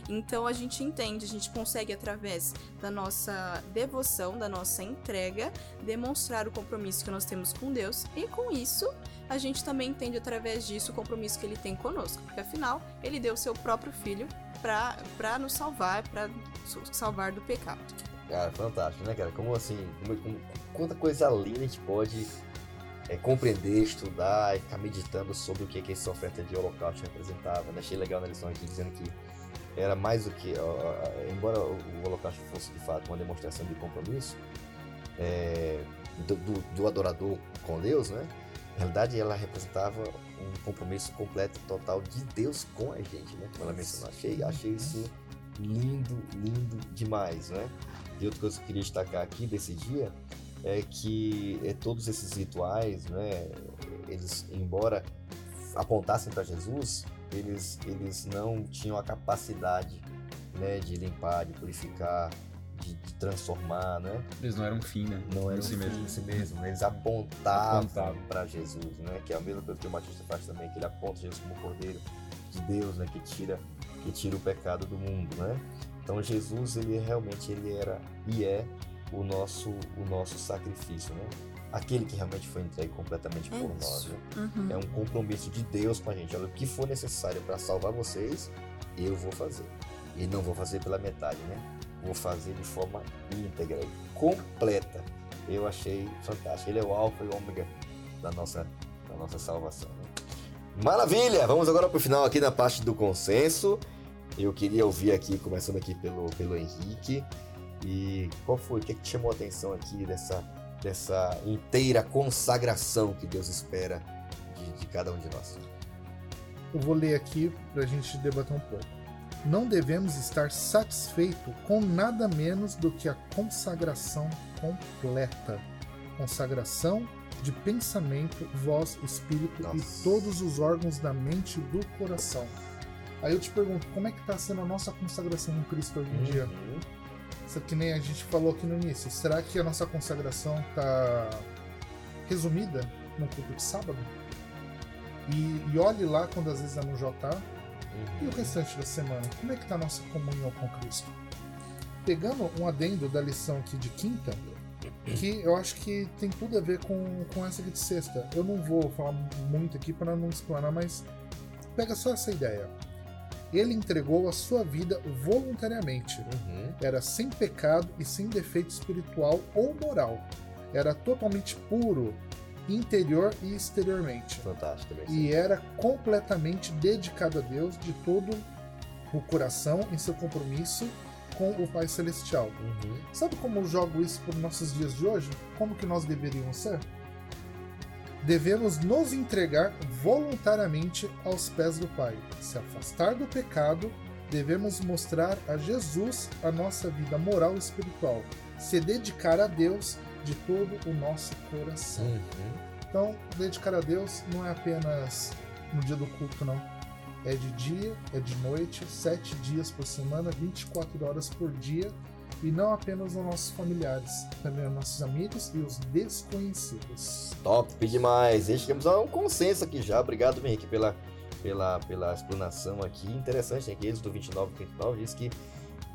Então a gente entende, a gente consegue, através da nossa devoção, da nossa entrega, demonstrar o compromisso que nós temos com Deus, e com isso a gente também entende através disso o compromisso que ele tem conosco, porque afinal ele deu o seu próprio filho para nos salvar, para salvar do pecado. Cara, fantástico, né, cara? Como assim, como, como, quanta coisa linda a gente pode é, compreender, estudar e ficar meditando sobre o que, que essa oferta de holocausto representava. Né? Achei legal na lição aqui dizendo que era mais do que, ó, embora o holocausto fosse de fato uma demonstração de compromisso é, do, do, do, adorador com Deus, né? Na realidade, ela representava um compromisso completo, total de Deus com a gente, né? Como ela mencionou. Achei, achei isso lindo, lindo demais, né? E outra coisa que eu queria destacar aqui desse dia é que é, todos esses rituais, né, eles, embora apontassem para Jesus, eles, eles não tinham a capacidade né, de limpar, de purificar, de, de, transformar, né? Eles não eram fim, né? Não eram fim mesmo. si mesmo. Eles apontavam, para Jesus, né? Que é a mesma coisa que o Batista faz também, que ele aponta Jesus como Cordeiro de Deus, né? Que tira, que tira o pecado do mundo, né? Então Jesus, ele realmente ele era e é o nosso, o nosso sacrifício, né? Aquele que realmente foi entregue completamente por é nós. Né? Uhum. É um compromisso de Deus com a gente. Olha, o que for necessário para salvar vocês, eu vou fazer. E não vou fazer pela metade, né? Vou fazer de forma íntegra, completa. Eu achei fantástico. Ele é o alfa e o ômega da nossa, da nossa salvação. Né? Maravilha! Vamos agora para o final aqui na parte do consenso. Eu queria ouvir aqui, começando aqui pelo, pelo Henrique. E qual foi? O que, é que te chamou a atenção aqui dessa, dessa inteira consagração que Deus espera de, de cada um de nós? Eu vou ler aqui para a gente debater um pouco. Não devemos estar satisfeitos com nada menos do que a consagração completa. Consagração de pensamento, voz, espírito Nossa. e todos os órgãos da mente e do coração. Aí eu te pergunto, como é que está sendo a nossa consagração em Cristo hoje em uhum. dia? Que nem a gente falou aqui no início, será que a nossa consagração está resumida no culto de sábado? E, e, olhe lá quando às vezes é no JA. Uhum. E o restante da semana? Como é que está a nossa comunhão com Cristo? Pegando um adendo da lição aqui de quinta, que eu acho que tem tudo a ver com, com essa aqui de sexta. Eu não vou falar muito aqui para não explanar, mas pega só essa ideia ele entregou a sua vida voluntariamente. Uhum. Era sem pecado e sem defeito espiritual ou moral. Era totalmente puro, interior e exteriormente. Fantástico. E era completamente dedicado a Deus de todo o coração em seu compromisso com o Pai Celestial. Uhum. Sabe como eu jogo isso para os nossos dias de hoje? Como que nós deveríamos ser? Devemos nos entregar voluntariamente aos pés do Pai, se afastar do pecado, devemos mostrar a Jesus a nossa vida moral e espiritual, se dedicar a Deus de todo o nosso coração. Uhum. Então, dedicar a Deus não é apenas no dia do culto, não. É de dia, é de noite, sete dias por semana, 24 horas por dia e não apenas aos nossos familiares, também aos nossos amigos e os desconhecidos. Top demais! E chegamos a um consenso aqui já. Obrigado, Henrique, pela, pela, pela explanação aqui. Interessante, né? Que Êxodo 29, 39 diz que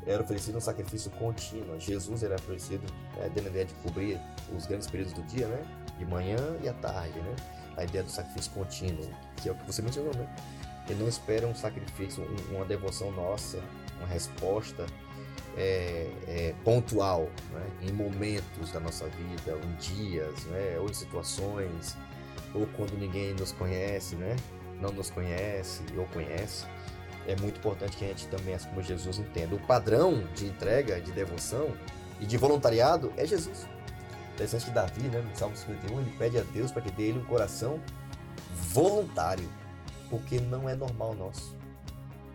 era oferecido um sacrifício contínuo. Jesus era oferecido, né, dando a ideia de cobrir os grandes períodos do dia, né? De manhã e à tarde, né? A ideia do sacrifício contínuo, que é o que você mencionou, né? Ele não espera um sacrifício, uma devoção nossa, uma resposta é, é, pontual, né? em momentos da nossa vida, em dias, né? ou em situações, ou quando ninguém nos conhece, né? não nos conhece ou conhece. É muito importante que a gente também, assim como Jesus, entenda. O padrão de entrega, de devoção e de voluntariado é Jesus. Interessante que Davi, né, no Salmo 51, ele pede a Deus para que dê ele um coração voluntário, porque não é normal nosso.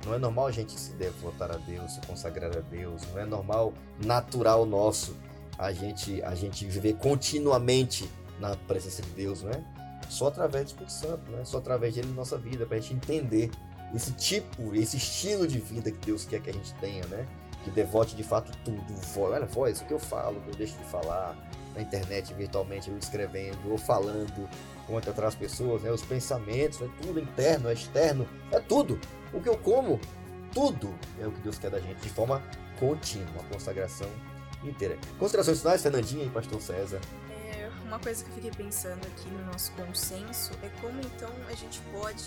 Não é normal a gente se devotar a Deus, se consagrar a Deus. Não é normal, natural nosso, a gente, a gente viver continuamente na presença de Deus, não é? Só através do Espírito Santo, né? Só através dele na nossa vida, para a gente entender esse tipo, esse estilo de vida que Deus quer que a gente tenha, né? que devote de fato tudo. Olha, voz, o que eu falo, eu deixo de falar na internet, virtualmente, eu escrevendo ou falando com outras pessoas, né? Os pensamentos, é tudo interno, é externo, é tudo. O que eu como, tudo é o que Deus quer da gente de forma contínua, uma consagração inteira. Considerações finais, Fernandinha e Pastor César. É, uma coisa que eu fiquei pensando aqui no nosso consenso é como então a gente pode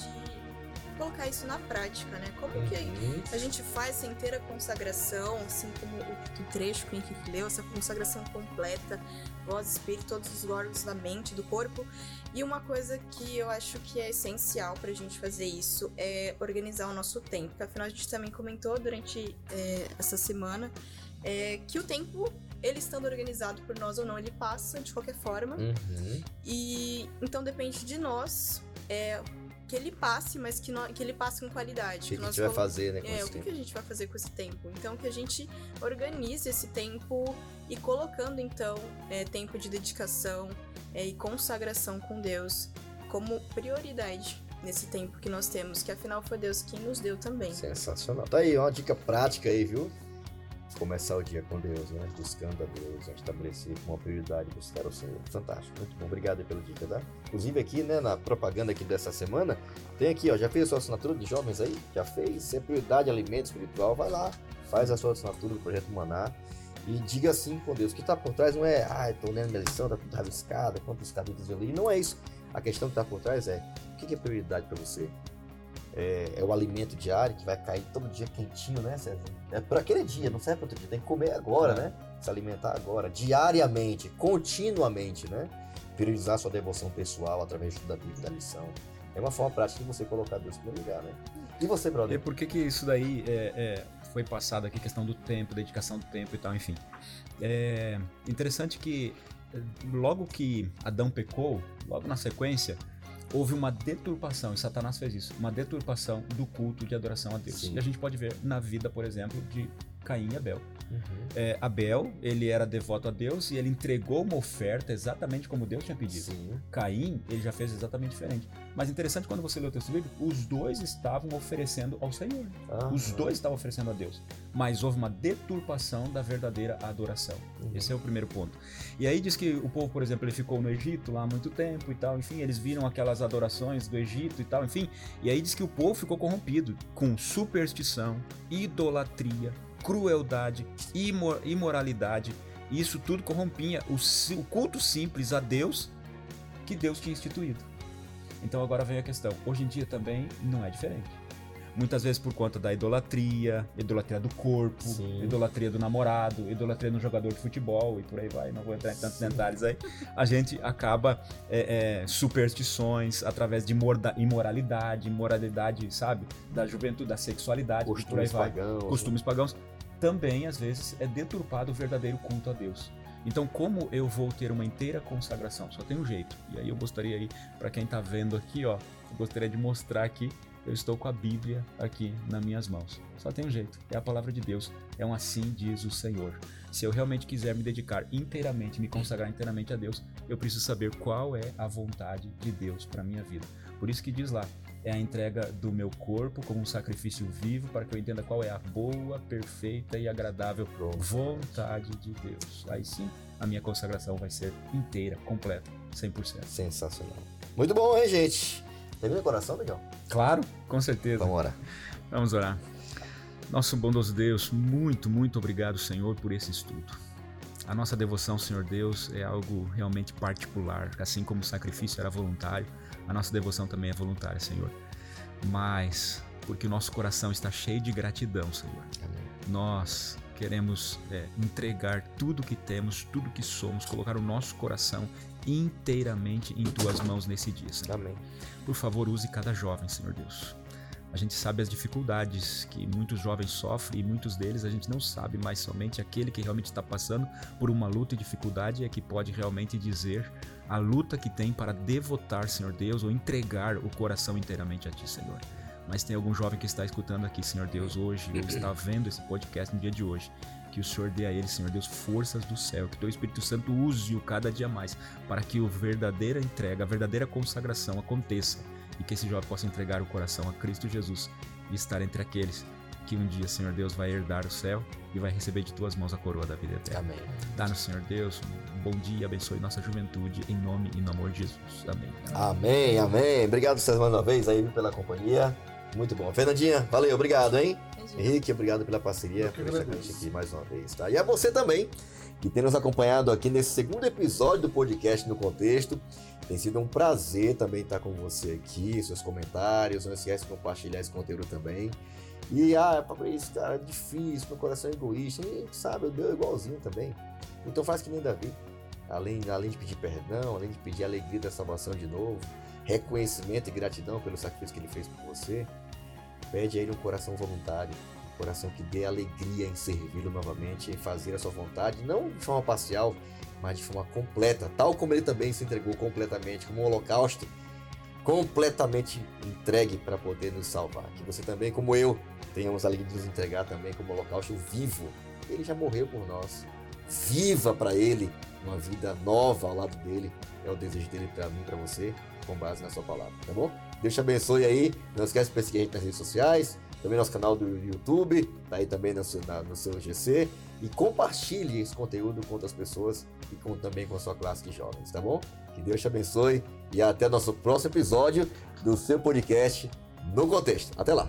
colocar isso na prática, né? Como que Uhum. a gente faz essa inteira consagração, assim como o, trecho que o Henrique leu, essa consagração completa, voz, espírito, todos os órgãos da mente, do corpo. E uma coisa que eu acho que é essencial pra gente fazer isso é organizar o nosso tempo. Porque afinal a gente também comentou durante é, essa semana é, que o tempo, ele estando organizado por nós ou não, ele passa de qualquer forma. Uhum. E então depende de nós é, que ele passe, mas que, nó- que ele passe com qualidade. O que, que a gente vai fazer, né, com é, esse o que, tempo? que a gente vai fazer com esse tempo? Então, que a gente organize esse tempo e colocando, então, é, tempo de dedicação é, e consagração com Deus como prioridade nesse tempo que nós temos, que afinal foi Deus quem nos deu também. Sensacional. Tá aí, uma dica prática aí, viu? Começar o dia com Deus, né? Buscando a Deus, né? estabelecer como prioridade buscar o Senhor. Fantástico, muito bom. Obrigado aí pela dica, tá? Inclusive aqui, né, na propaganda aqui dessa semana, tem aqui, ó, já fez a sua assinatura de jovens aí? Já fez? Se é prioridade alimento espiritual, vai lá, faz a sua assinatura do Projeto Maná e diga assim com Deus. O que tá por trás não é, ah, tô lendo minha lição, tá tudo rabiscada, quantos capítulos eu li. Não é isso. A questão que tá por trás é, o que é prioridade para você? É, é o alimento diário que vai cair todo dia quentinho, né, César? É por aquele dia, não serve para outro dia. Tem que comer agora, É. né? Se alimentar agora, diariamente, continuamente, né? Priorizar sua devoção pessoal através da Bíblia, da lição. É uma forma prática de você colocar Deus em primeiro lugar, né? E você, E brother? por que que isso daí é, é, foi passado aqui, questão do tempo, dedicação do tempo e tal, enfim. É interessante que logo que Adão pecou, logo na sequência, houve uma deturpação, e Satanás fez isso, uma deturpação do culto de adoração a Deus. Sim. E a gente pode ver na vida, por exemplo, de Caim e Abel. Uhum. É, Abel, ele era devoto a Deus e ele entregou uma oferta exatamente como Deus tinha pedido. Sim. Caim, ele já fez exatamente diferente. Mas interessante quando você lê o texto bíblico, os dois estavam oferecendo ao Senhor. Os dois estavam oferecendo a Deus. Mas houve uma deturpação da verdadeira adoração. Uhum. Esse é o primeiro ponto. E aí diz que o povo, por exemplo, ele ficou no Egito lá há muito tempo e tal, enfim, eles viram aquelas adorações do Egito e tal, enfim. E aí diz que o povo ficou corrompido com superstição, idolatria, crueldade, imo- imoralidade. E isso tudo corrompia o, o culto simples a Deus que Deus tinha instituído. Então agora vem a questão. Hoje em dia também não é diferente. Muitas vezes por conta da idolatria, idolatria do corpo, Sim. idolatria do namorado, idolatria no jogador de futebol e por aí vai, não vou entrar em tantos detalhes aí. A gente acaba é, é, superstições através de imoralidade, imoralidade, sabe? Da juventude, da sexualidade, e por aí Costumes vai pagãos. né? costumes pagãos, também às vezes é deturpado o verdadeiro culto a Deus. Então, como eu vou ter uma inteira consagração? Só tem um jeito. E aí eu gostaria aí, para quem tá vendo aqui, ó, eu gostaria de mostrar que eu estou com a Bíblia aqui nas minhas mãos. Só tem um jeito. É a palavra de Deus. É um assim diz o Senhor. Se eu realmente quiser me dedicar inteiramente, me consagrar inteiramente a Deus, eu preciso saber qual é a vontade de Deus para minha vida. Por isso que diz lá, é a entrega do meu corpo como um sacrifício vivo para que eu entenda qual é a boa, perfeita e agradável vontade de Deus. Aí sim, a minha consagração vai ser inteira, completa, 100%. Sensacional. Muito bom, hein, gente? Termina o coração, legal? Claro, com certeza. Vamos orar. Vamos orar. Nosso bondoso Deus, muito, muito obrigado, Senhor, por esse estudo. A nossa devoção, Senhor Deus, é algo realmente particular, assim como o sacrifício era voluntário, a nossa devoção também é voluntária, Senhor. Mas, porque o nosso coração está cheio de gratidão, Senhor, Amém. nós queremos é, entregar tudo que temos, tudo que somos, colocar o nosso coração inteiramente em tuas mãos nesse dia, Senhor. Amém. Por favor, use cada jovem, Senhor Deus. A gente sabe as dificuldades que muitos jovens sofrem e muitos deles a gente não sabe, mas somente aquele que realmente está passando por uma luta e dificuldade é que pode realmente dizer a luta que tem para devotar, Senhor Deus, ou entregar o coração inteiramente a Ti, Senhor. Mas tem algum jovem que está escutando aqui, Senhor Deus, hoje, ou está vendo esse podcast no dia de hoje. Que o Senhor dê a ele, Senhor Deus, forças do céu. Que teu Espírito Santo use-o cada dia mais para que a verdadeira entrega, a verdadeira consagração aconteça e que esse jovem possa entregar o coração a Cristo Jesus e estar entre aqueles que um dia, Senhor Deus, vai herdar o céu e vai receber de tuas mãos a coroa da vida eterna. Amém. Dá-nos, Senhor Deus, um bom dia, abençoe nossa juventude, em nome e no amor de Jesus. Amém. Amém, amém. Obrigado vocês mais uma vez aí pela companhia. Muito bom. Fernandinha, valeu, obrigado, hein? Henrique, obrigado pela parceria, por estar com a gente aqui mais uma vez, tá? E a você também, que tem nos acompanhado aqui nesse segundo episódio do podcast No Contexto. Tem sido um prazer também estar com você aqui, seus comentários. Não esquece de compartilhar esse conteúdo também. E, ah, isso, cara, é difícil, meu coração é egoísta. E, sabe, o meu é igualzinho também. Então faz que nem Davi. Além, além de pedir perdão, além de pedir alegria da salvação de novo, reconhecimento e gratidão pelo sacrifício que ele fez por você, pede a ele um coração voluntário, um coração que dê alegria em servi-lo novamente, em fazer a sua vontade, não de forma parcial, mas de forma completa, tal como ele também se entregou completamente, como um holocausto completamente entregue para poder nos salvar. Que você também, como eu, tenhamos a alegria de nos entregar também como holocausto vivo. Ele já morreu por nós. Viva para ele uma vida nova ao lado dele. É o desejo dele para mim, para você, com base na sua palavra, tá bom? Deus te abençoe aí. Não esquece de seguir a gente nas redes sociais, também nosso canal do YouTube, tá aí também no seu, na, no seu GC. E compartilhe esse conteúdo com outras pessoas e com, também com a sua classe de jovens, tá bom? Que Deus te abençoe e até nosso próximo episódio do seu podcast No Contexto. Até lá!